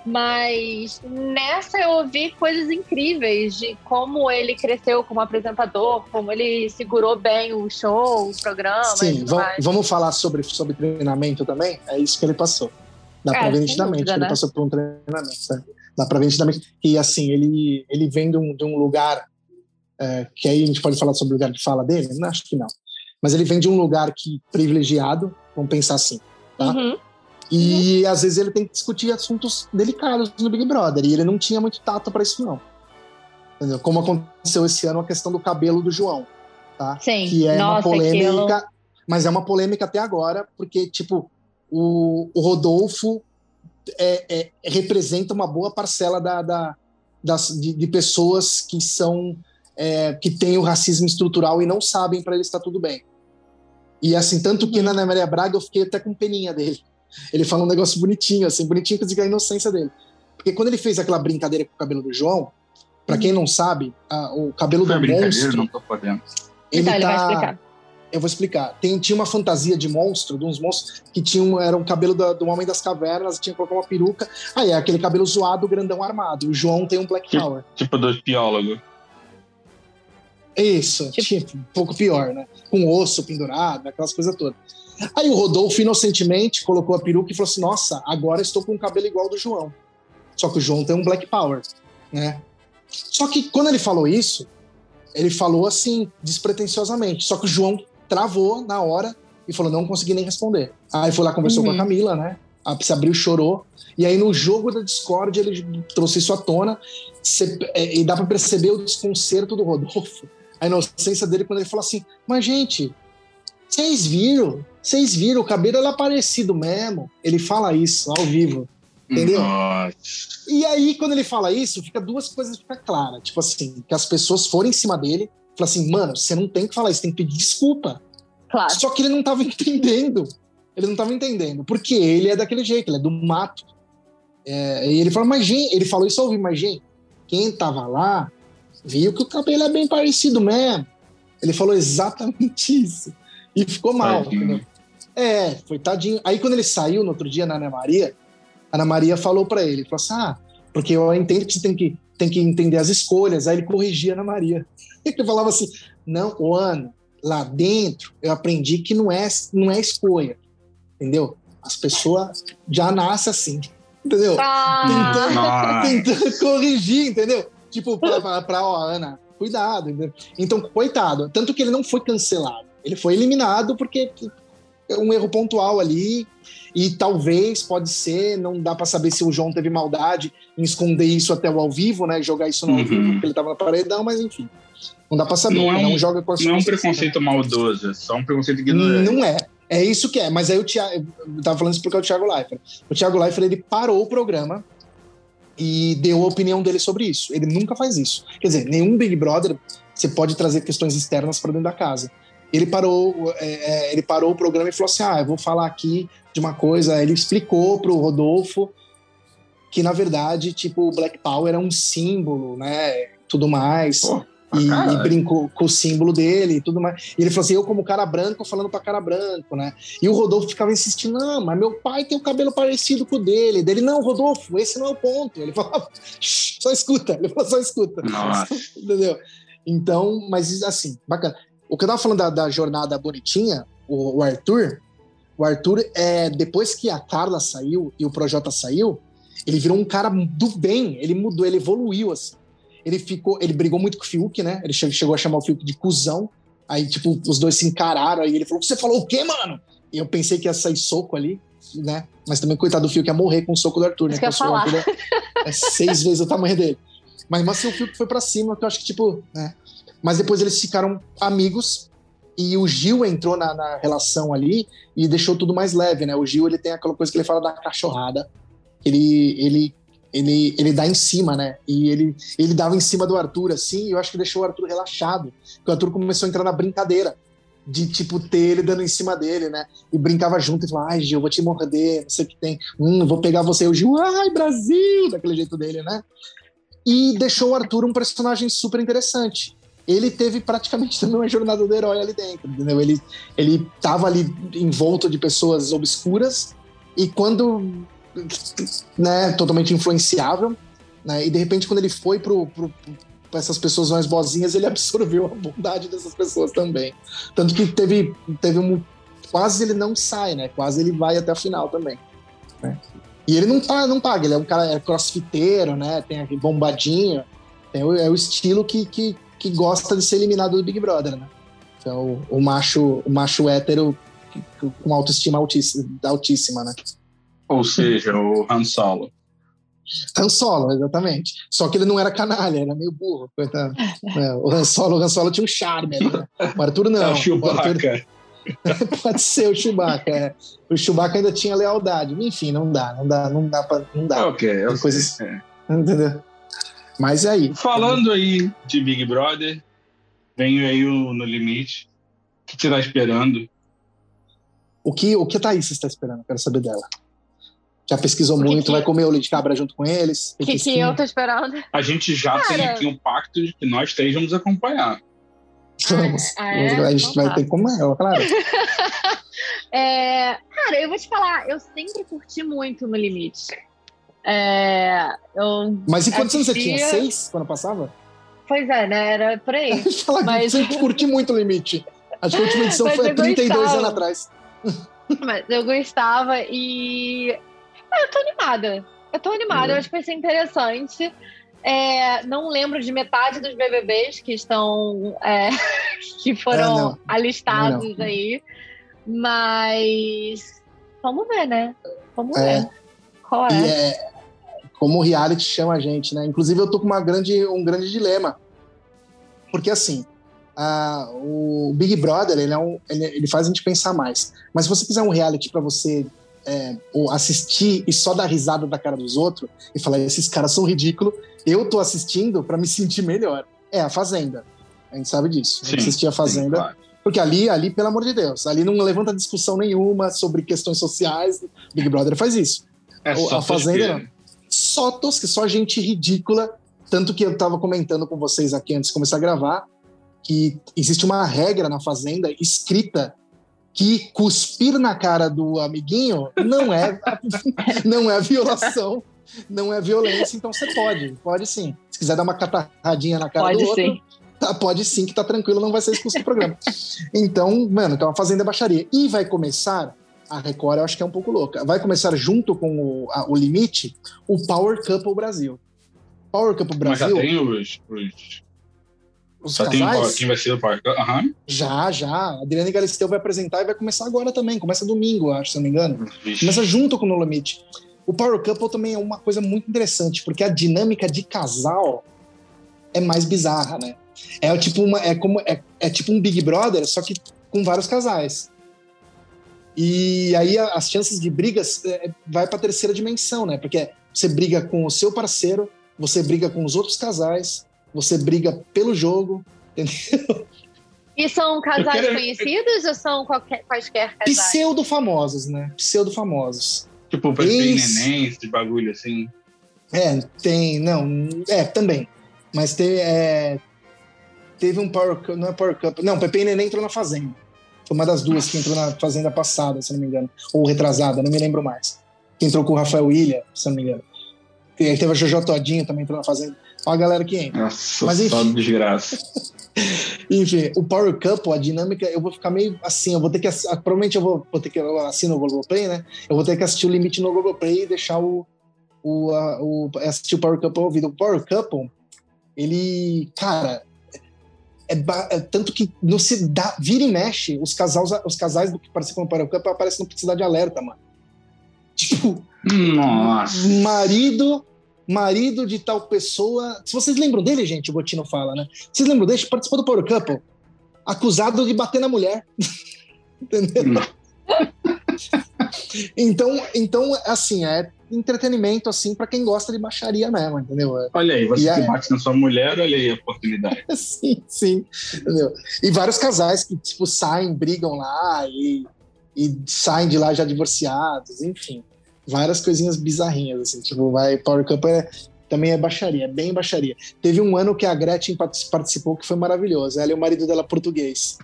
[SPEAKER 1] Mas nessa eu ouvi coisas incríveis de como ele cresceu como apresentador, como ele segurou bem o show, o programa.
[SPEAKER 3] Sim, vamos falar sobre, sobre treinamento também? É isso que ele passou. Dá é, pra ver nitidamente que ele né? passou por um treinamento. Né? Dá pra ver nitidamente. E assim, ele, ele vem de um, de um lugar é, que aí a gente pode falar sobre o lugar de fala dele? Não, acho que não. Mas ele vem de um lugar que privilegiado, vamos pensar assim, tá? Uhum. E uhum. às vezes ele tem que discutir assuntos delicados no Big Brother, e ele não tinha muito tato para isso, não. Entendeu? Como aconteceu esse ano a questão do cabelo do João, tá?
[SPEAKER 1] Sim.
[SPEAKER 3] Que é
[SPEAKER 1] Nossa,
[SPEAKER 3] uma polêmica, aquilo... mas é uma polêmica até agora, porque, tipo, o, o Rodolfo é, é, representa uma boa parcela da, da das, de, de pessoas que são é, que têm o racismo estrutural e não sabem para eles está tudo bem. E assim, tanto que na Ana Maria Braga eu fiquei até com peninha dele. Ele fala um negócio bonitinho, assim, bonitinho que diga a inocência dele. Porque quando ele fez aquela brincadeira com o cabelo do João, para quem não sabe, a, o cabelo do monstro. Não tô podendo. Ele então, tá. Ele vai explicar. Eu vou explicar. Tem, tinha uma fantasia de monstro, de uns monstros que tinham era um cabelo da, do Homem das Cavernas, tinha que colocar uma peruca. Aí é aquele cabelo zoado, grandão armado. O João tem um Black Power.
[SPEAKER 4] Tipo do piólogo.
[SPEAKER 3] Isso, tipo, tipo, um pouco pior, né? Com osso pendurado, aquelas coisas todas. Aí o Rodolfo, inocentemente, colocou a peruca e falou assim: Nossa, agora estou com o cabelo igual do João. Só que o João tem um Black Power, né? Só que quando ele falou isso, ele falou assim, despretensiosamente. Só que o João travou na hora e falou: Não consegui nem responder. Aí foi lá, conversou uhum. com a uhum. Camila, né? se abriu, chorou. E aí no jogo da Discord ele trouxe isso à tona. É, e dá para perceber o desconcerto do Rodolfo a inocência dele quando ele fala assim: Mas, gente, vocês viram? Vocês viram? O cabelo é parecido mesmo. Ele fala isso ao vivo. Entendeu? Nossa. E aí, quando ele fala isso, fica duas coisas fica claras. Tipo assim, que as pessoas forem em cima dele, falam assim, mano, você não tem que falar isso, tem que pedir desculpa.
[SPEAKER 1] Claro.
[SPEAKER 3] Só que ele não tava entendendo. Ele não tava entendendo. Porque ele é daquele jeito, ele é do mato. É, e ele fala, mas gente, ele falou isso ao vivo, mas gente, quem tava lá viu que o cabelo é bem parecido mesmo. Ele falou exatamente isso. E ficou mal. É, foi tadinho. Aí quando ele saiu no outro dia na Ana Maria, a Ana Maria falou para ele, falou assim, ah, porque eu entendo que você tem que, tem que entender as escolhas. Aí ele corrigia a Ana Maria. Ele falava assim, não, o Ana, lá dentro eu aprendi que não é, não é escolha, entendeu? As pessoas já nascem assim, entendeu? Ah. Tentando, tentando corrigir, entendeu? Tipo, pra, pra, pra ó, Ana, cuidado. Então, coitado. Tanto que ele não foi cancelado. Ele foi eliminado porque é um erro pontual ali. E talvez, pode ser, não dá para saber se o João teve maldade em esconder isso até o ao vivo, né? Jogar isso no uhum. ao vivo, porque ele tava na paredão, mas enfim. Não dá pra saber.
[SPEAKER 4] Não, é um,
[SPEAKER 3] não joga com
[SPEAKER 4] as Não é um preconceito maldoso, é só um preconceito ignorante.
[SPEAKER 3] Não é. É isso que é. Mas aí o Thiago. Eu tava falando isso porque é o Thiago Leifert. O Thiago Leifert, ele parou o programa e deu a opinião dele sobre isso. Ele nunca faz isso. Quer dizer, nenhum Big Brother você pode trazer questões externas para dentro da casa. Ele parou, é, é, ele parou o programa e falou assim: ah, eu vou falar aqui de uma coisa. Ele explicou para o Rodolfo que na verdade, tipo, o Black Power é um símbolo, né? Tudo mais. Pô. E, e, brincou com o símbolo dele e tudo mais. E ele falou assim: eu, como cara branco, falando pra cara branco, né? E o Rodolfo ficava insistindo: não, mas meu pai tem o cabelo parecido com o dele. Dele, não, Rodolfo, esse não é o ponto. Ele falava: só escuta. Ele falou: só escuta.
[SPEAKER 4] Nossa.
[SPEAKER 3] Entendeu? Então, mas assim, bacana. O que eu tava falando da, da jornada bonitinha, o, o, Arthur, o Arthur, é, depois que a Carla saiu e o Projota saiu, ele virou um cara do bem, ele mudou, ele evoluiu, assim ele ficou, ele brigou muito com o Fiuk, né? Ele chegou a chamar o Fiuk de cuzão. Aí, tipo, os dois se encararam, aí ele falou: Você falou o quê, mano? E eu pensei que ia sair soco ali, né? Mas também, coitado do Fiuk, ia morrer com o soco do Arthur, né?
[SPEAKER 1] Que falar. Arthur
[SPEAKER 3] é, é, seis vezes o tamanho dele. Mas, mas assim, o Fiuk foi para cima, que eu acho que, tipo, né? Mas depois eles ficaram amigos e o Gil entrou na, na, relação ali e deixou tudo mais leve, né? O Gil, ele tem aquela coisa que ele fala da cachorrada. Ele, ele ele, ele dá em cima, né? E ele, ele dava em cima do Arthur, assim, e eu acho que deixou o Arthur relaxado. Porque o Arthur começou a entrar na brincadeira de, tipo, ter ele dando em cima dele, né? E brincava junto e falava, ai, Gil, vou te morder, não sei o que tem. Hum, vou pegar você. E o Gil, ai, Brasil! Daquele jeito dele, né? E deixou o Arthur um personagem super interessante. Ele teve praticamente também uma jornada do herói ali dentro, entendeu? Ele, ele tava ali envolto de pessoas obscuras e quando né, totalmente influenciável, né, e de repente quando ele foi pro, pro, para essas pessoas mais boazinhas, ele absorveu a bondade dessas pessoas também. Tanto que teve, teve um. Quase ele não sai, né? Quase ele vai até a final também. Né? E ele não, tá, não paga, ele é um cara é crossfiteiro, né? Tem aqui bombadinho. É o, é o estilo que, que, que gosta de ser eliminado do Big Brother, né? Então, o macho, o macho hétero com autoestima altíssima, altíssima né?
[SPEAKER 4] Ou seja, o Han Solo.
[SPEAKER 3] Han Solo, exatamente. Só que ele não era canalha, era meio burro. É, o Han Solo, o Han Solo tinha um charme. Né? O Arthur não. É
[SPEAKER 4] o Chewbacca.
[SPEAKER 3] Arthur... Pode ser o Chewbacca. É. O Chewbacca ainda tinha lealdade. Enfim, não dá, não dá, não dá pra. Não dá.
[SPEAKER 4] Ok, eu coisas... É.
[SPEAKER 3] Entendeu? Mas é aí.
[SPEAKER 4] Falando aí de Big Brother, venho aí o No Limite. O que você tá esperando?
[SPEAKER 3] O que, o que a Thaís está esperando? Quero saber dela já pesquisou muito, que... vai comer o leite de cabra junto com eles.
[SPEAKER 1] O que, que eu tô esperando?
[SPEAKER 4] A gente já Cara... tem aqui um pacto de que nós três vamos acompanhar.
[SPEAKER 3] Vamos. Ah, é? A gente então vai tá. ter como ela, claro.
[SPEAKER 1] é, cara, eu vou te falar, eu sempre curti muito no limite. É, eu
[SPEAKER 3] Mas e quantos anos você tinha? Seis quando passava?
[SPEAKER 1] Pois é, né? Era por aí.
[SPEAKER 3] Falar Mas... que sempre curti muito o limite. Acho que a última edição Mas foi há 32 gostava. anos atrás.
[SPEAKER 1] Mas eu gostava e ah, eu tô animada. Eu tô animada, uhum. eu acho que vai ser interessante. É, não lembro de metade dos BBBs que estão é, que foram é, alistados aí, mas vamos ver, né? Vamos é. ver. Qual é?
[SPEAKER 3] é? Como o reality chama a gente, né? Inclusive eu tô com uma grande, um grande dilema, porque assim, o Big Brother ele, é um, ele, ele faz a gente pensar mais. Mas se você quiser um reality para você é, assistir e só dar risada da cara dos outros e falar: esses caras são ridículos, eu tô assistindo para me sentir melhor. É a Fazenda. A gente sabe disso. Sim, assistir a Fazenda. Sim, claro. Porque ali, ali, pelo amor de Deus, ali não levanta discussão nenhuma sobre questões sociais. Big Brother faz isso.
[SPEAKER 4] É a
[SPEAKER 3] Fazenda não. Só tosque, só gente ridícula. Tanto que eu estava comentando com vocês aqui antes de começar a gravar que existe uma regra na Fazenda escrita que cuspir na cara do amiguinho não é não é violação, não é violência, então você pode, pode sim. Se quiser dar uma catarradinha na cara
[SPEAKER 1] pode
[SPEAKER 3] do outro,
[SPEAKER 1] sim.
[SPEAKER 3] Tá, pode sim, que tá tranquilo, não vai ser expulso do programa. Então, mano, então a Fazenda é baixaria. E vai começar, a Record eu acho que é um pouco louca, vai começar junto com o, a, o Limite, o Power Couple Brasil. Power Couple Brasil...
[SPEAKER 4] Mas já tem os, os
[SPEAKER 3] os Já casais?
[SPEAKER 4] tem quem vai ser o parque? Uhum.
[SPEAKER 3] Já, já. A Adriana Galisteu vai apresentar e vai começar agora também. Começa domingo, acho, se não me engano. Vixe. Começa junto com o No Limite. O Power Couple também é uma coisa muito interessante, porque a dinâmica de casal é mais bizarra, né? É tipo, uma, é como, é, é tipo um Big Brother, só que com vários casais. E aí as chances de brigas é, vai para a terceira dimensão, né? Porque você briga com o seu parceiro, você briga com os outros casais, você briga pelo jogo, entendeu?
[SPEAKER 1] E são casais quero... conhecidos ou são qualquer, quaisquer casais?
[SPEAKER 3] Pseudo-famosos, né? Pseudo-famosos.
[SPEAKER 4] Tipo, Pepe Ex... Neném, esse bagulho assim.
[SPEAKER 3] É, tem. Não, é, também. Mas tem, é, teve um Power Cup. Não é Power Cup. Não, Pepe Neném entrou na Fazenda. Foi uma das duas que entrou na Fazenda passada, se não me engano. Ou retrasada, não me lembro mais. Que entrou com o Rafael Ilha, se não me engano. E aí teve a Jojo Todinho também entrou na Fazenda. A galera que entra.
[SPEAKER 4] Nossa, Mas, enfim, só desgraça.
[SPEAKER 3] enfim, o Power Couple, a dinâmica, eu vou ficar meio assim, eu vou ter que. Provavelmente eu vou, vou ter que assinar o Globoplay, né? Eu vou ter que assistir o limite no Globoplay e deixar o. o, a, o assistir o Power Couple ouvido. O Power Couple, ele. Cara, é, é, tanto que não se dá, vira e mexe, os casais, os casais do que participam do Power Couple aparecem no Cidade Alerta, mano. Tipo,
[SPEAKER 4] Nossa.
[SPEAKER 3] marido marido de tal pessoa. Se vocês lembram dele, gente, o Botino fala, né? Vocês lembram dele? Participou do Power Couple, acusado de bater na mulher. Entendeu? então, então, assim, é entretenimento, assim, para quem gosta de baixaria mesmo, entendeu?
[SPEAKER 4] Olha aí, você e que é... bate na sua mulher, olha aí a oportunidade.
[SPEAKER 3] sim, sim, entendeu? E vários casais que, tipo, saem, brigam lá e, e saem de lá já divorciados, enfim várias coisinhas bizarrinhas, assim, tipo, vai, Power Cup é, também é baixaria, é bem baixaria. Teve um ano que a Gretchen participou que foi maravilhoso, ela e o marido dela português.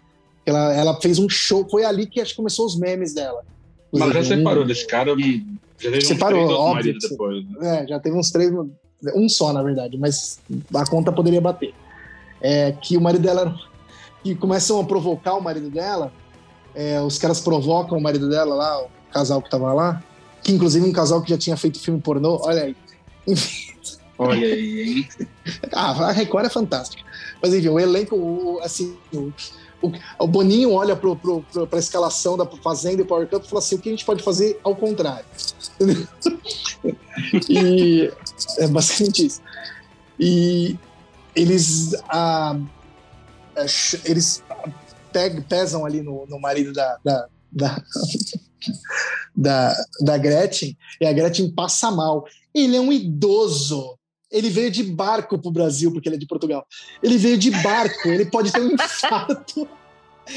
[SPEAKER 3] Ela, ela fez um show, foi ali que acho que começou os memes dela.
[SPEAKER 4] Mas ela já separou desse cara, já teve
[SPEAKER 3] separou,
[SPEAKER 4] uns três
[SPEAKER 3] óbvio, depois. Né? É, já teve uns três, um só, na verdade, mas a conta poderia bater. É, que o marido dela, que começam a provocar o marido dela, é, os caras provocam o marido dela lá, o casal que tava lá, que inclusive um casal que já tinha feito filme pornô, olha aí.
[SPEAKER 4] Enfim. Olha aí, hein?
[SPEAKER 3] ah, a Record é fantástica. Mas enfim, o elenco, o, assim, o, o, Boninho olha para a escalação da Fazenda e Power Cup e fala assim: o que a gente pode fazer ao contrário? e é basicamente isso. E eles, ah, eles pegam, pesam ali no, no marido da, da, da da, da Gretchen, e a Gretchen passa mal. Ele é um idoso. Ele veio de barco para o Brasil, porque ele é de Portugal. Ele veio de barco, ele pode ter um infarto.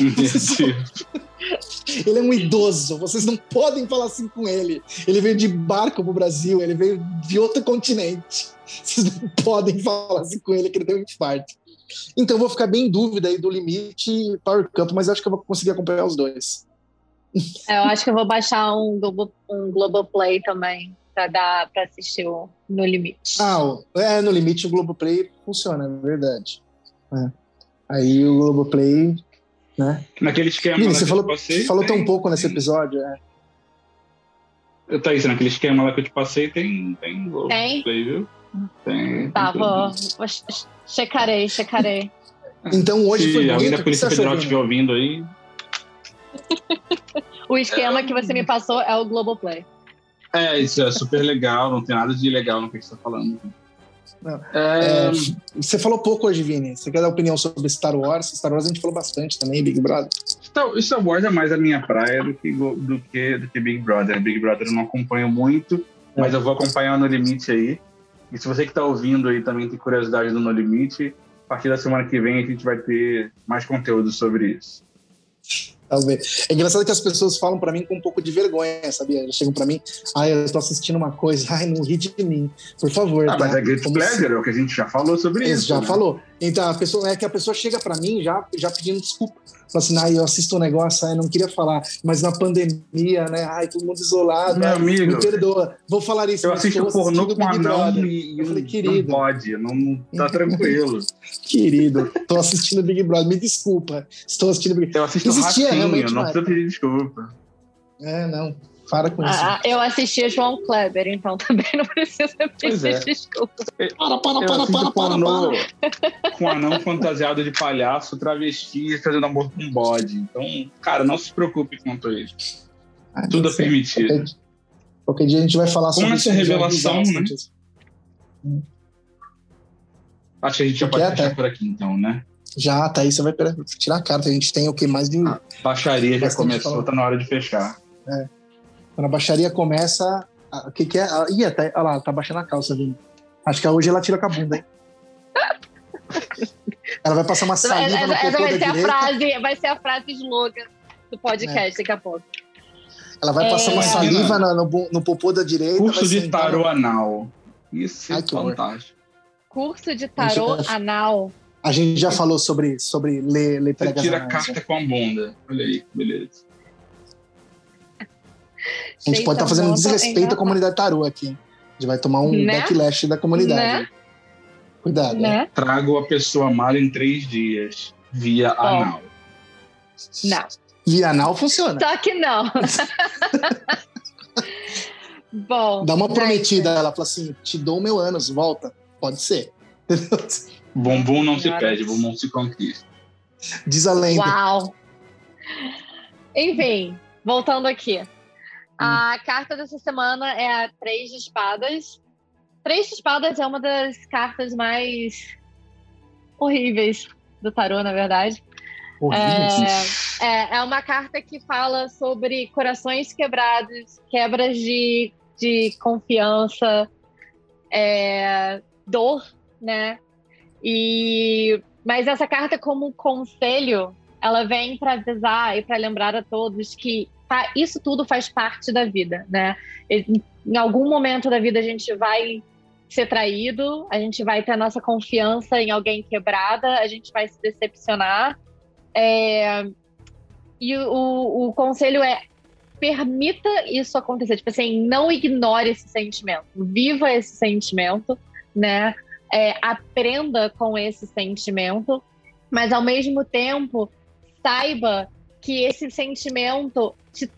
[SPEAKER 3] ele é um idoso, vocês não podem falar assim com ele. Ele veio de barco para o Brasil, ele veio de outro continente. Vocês não podem falar assim com ele que ele tem um infarto. Então eu vou ficar bem em dúvida aí do limite Power Cup, mas acho que eu vou conseguir acompanhar os dois.
[SPEAKER 1] É, eu acho que eu vou baixar um, Globo, um Globoplay também para dar para assistir o No Limite.
[SPEAKER 3] Ah, é, No Limite o Globoplay funciona, é verdade. É. Aí o Globoplay, né?
[SPEAKER 4] Naquele esquema.
[SPEAKER 3] Vini, você falou, passei, falou tem, tão pouco nesse episódio, é.
[SPEAKER 4] Eu tô isso, naquele esquema lá que eu te passei, tem, tem Globoplay, tem? viu?
[SPEAKER 1] Tem. Tá, tem vou, vou, checarei, checarei.
[SPEAKER 3] Então hoje
[SPEAKER 4] Se
[SPEAKER 3] foi
[SPEAKER 4] alguém da Polícia Federal estiver ouvindo aí,
[SPEAKER 1] o esquema é, que você me passou é o Globoplay.
[SPEAKER 4] É, isso é super legal, não tem nada de ilegal no que você está falando.
[SPEAKER 3] É... É, você falou pouco hoje, Vini. Você quer dar opinião sobre Star Wars? Star Wars a gente falou bastante também, Big Brother.
[SPEAKER 4] Star, Star Wars é mais a minha praia do que, do que, do que Big Brother. Big Brother eu não acompanho muito, é. mas eu vou acompanhar No Limite aí. E se você que está ouvindo aí também tem curiosidade do No Limite, a partir da semana que vem a gente vai ter mais conteúdo sobre isso.
[SPEAKER 3] Talvez. É engraçado que as pessoas falam para mim com um pouco de vergonha, sabia? Eles chegam para mim, ai, eu tô assistindo uma coisa, ai, não ri de mim, por favor.
[SPEAKER 4] Ah, tá? mas é Guilty Pleasure, é o que a gente já falou sobre isso.
[SPEAKER 3] Já né? falou. Então, a pessoa, é que a pessoa chega para mim já, já pedindo desculpa. Fala assim, ai, eu assisto um negócio, ai, não queria falar, mas na pandemia, né, ai, todo mundo isolado,
[SPEAKER 4] Meu
[SPEAKER 3] ai,
[SPEAKER 4] amigo,
[SPEAKER 3] me perdoa. Vou falar isso.
[SPEAKER 4] Eu assisto pornô com anão e, eu falei, querido, não pode, não tá tranquilo.
[SPEAKER 3] querido, tô assistindo Big Brother, me desculpa, estou assistindo Big
[SPEAKER 4] Brother. Eu assisto Existia, Ratinho, não precisa pedir desculpa.
[SPEAKER 3] É, não. Para com isso.
[SPEAKER 1] Ah, eu assisti João Kleber, então também não precisa pedir é. desculpa.
[SPEAKER 3] Para, para, para, para, para,
[SPEAKER 4] para. Com um anão fantasiado de palhaço, travesti fazendo amor com um bode. Então, cara, não se preocupe quanto a isso. Ah, Tudo é permitido. Qualquer,
[SPEAKER 3] qualquer, dia a gente vai falar
[SPEAKER 4] sobre
[SPEAKER 3] isso.
[SPEAKER 4] essa revelação, né? Acho que a gente já pode é, fechar por aqui, então, né?
[SPEAKER 3] Já, tá aí, você vai tirar a carta. A gente tem o que mais de. A
[SPEAKER 4] baixaria já começou, tá na hora de fechar. É.
[SPEAKER 3] Quando a baixaria começa, o que, que é? Ih, até, olha lá, tá baixando a calça, viu? Acho que hoje ela tira com a bunda, hein? ela vai passar uma saliva essa, no essa
[SPEAKER 1] vai
[SPEAKER 3] ser
[SPEAKER 1] a frase, vai ser a frase slogan do podcast é. daqui a pouco.
[SPEAKER 3] Ela vai passar uma é. saliva no, no, no, popô da direita.
[SPEAKER 4] Curso de tarô no... anal. Isso é fantástico.
[SPEAKER 1] Curso de tarô já, anal.
[SPEAKER 3] A gente já falou sobre, sobre ler, ler
[SPEAKER 4] Você tira a carta com a bunda. Olha aí, beleza.
[SPEAKER 3] A gente pode estar tá fazendo desrespeito à comunidade tarô aqui. A gente vai tomar um né? backlash da comunidade. Né? Cuidado. Né?
[SPEAKER 4] Trago a pessoa mal em três dias, via oh. anal.
[SPEAKER 1] Não.
[SPEAKER 3] Via anal funciona.
[SPEAKER 1] Só que não. Bom.
[SPEAKER 3] Dá uma prometida, ela fala assim: te dou meu ânus, volta. Pode ser.
[SPEAKER 4] Bumbum não se pede, bumbum se conquista.
[SPEAKER 3] Diz a lenda.
[SPEAKER 1] Uau! Enfim, voltando aqui. A hum. carta dessa semana é a Três de Espadas. Três de Espadas é uma das cartas mais horríveis do tarô, na verdade. É, é, é, uma carta que fala sobre corações quebrados, quebras de, de confiança, é, dor, né? E mas essa carta como conselho, ela vem para avisar e para lembrar a todos que isso tudo faz parte da vida, né? Em algum momento da vida a gente vai ser traído, a gente vai ter a nossa confiança em alguém quebrada, a gente vai se decepcionar. É... E o, o conselho é permita isso acontecer. Tipo assim, não ignore esse sentimento. Viva esse sentimento, né? É, aprenda com esse sentimento, mas ao mesmo tempo saiba que esse sentimento te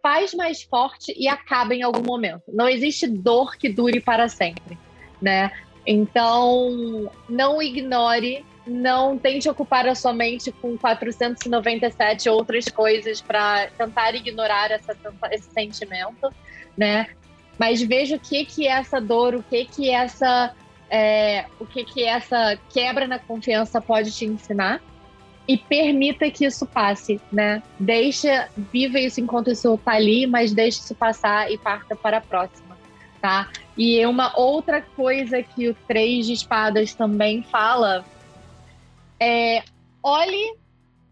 [SPEAKER 1] faz mais forte e acaba em algum momento. Não existe dor que dure para sempre, né? Então, não ignore, não tente ocupar a sua mente com 497 outras coisas para tentar ignorar essa, esse sentimento, né? Mas veja o que que é essa dor, o que que essa é, o que que essa quebra na confiança pode te ensinar e permita que isso passe, né? Deixa, viva isso enquanto isso tá ali, mas deixe isso passar e parta para a próxima, tá? E uma outra coisa que o Três de Espadas também fala é olhe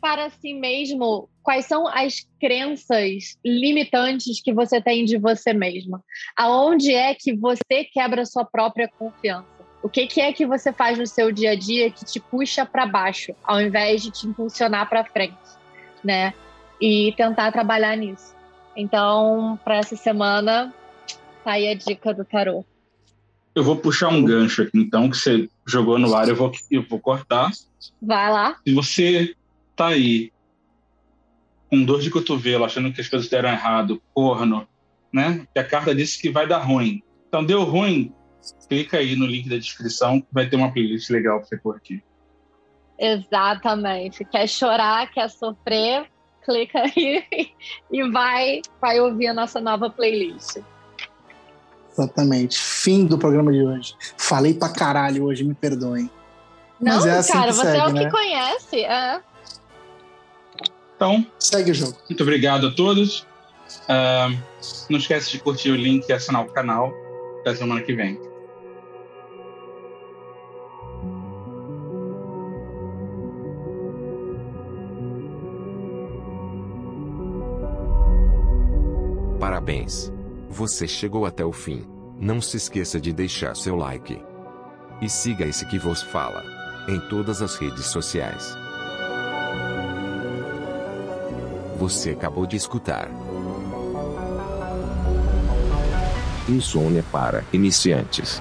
[SPEAKER 1] para si mesmo quais são as crenças limitantes que você tem de você mesma. Aonde é que você quebra sua própria confiança? O que, que é que você faz no seu dia a dia que te puxa para baixo, ao invés de te impulsionar para frente, né? E tentar trabalhar nisso. Então, para essa semana, tá aí a dica do tarô.
[SPEAKER 4] Eu vou puxar um gancho aqui, então, que você jogou no ar, eu vou, eu vou cortar.
[SPEAKER 1] Vai lá.
[SPEAKER 4] Se você tá aí com dor de cotovelo, achando que as coisas deram errado, corno, né? Que a carta disse que vai dar ruim. Então, deu ruim, clica aí no link da descrição, vai ter uma playlist legal para você curtir.
[SPEAKER 1] Exatamente. Quer chorar, quer sofrer, clica aí e vai, vai ouvir a nossa nova playlist.
[SPEAKER 3] Exatamente. Fim do programa de hoje. Falei pra caralho hoje, me perdoem.
[SPEAKER 1] Não, Mas é assim cara, você segue, é o né? que conhece. É.
[SPEAKER 4] Então,
[SPEAKER 3] segue o jogo.
[SPEAKER 4] Muito obrigado a todos. Uh, não esquece de curtir o link e assinar o canal. Até semana que vem.
[SPEAKER 2] Parabéns! Você chegou até o fim. Não se esqueça de deixar seu like. E siga esse que vos fala. Em todas as redes sociais. Você acabou de escutar. Insônia para iniciantes.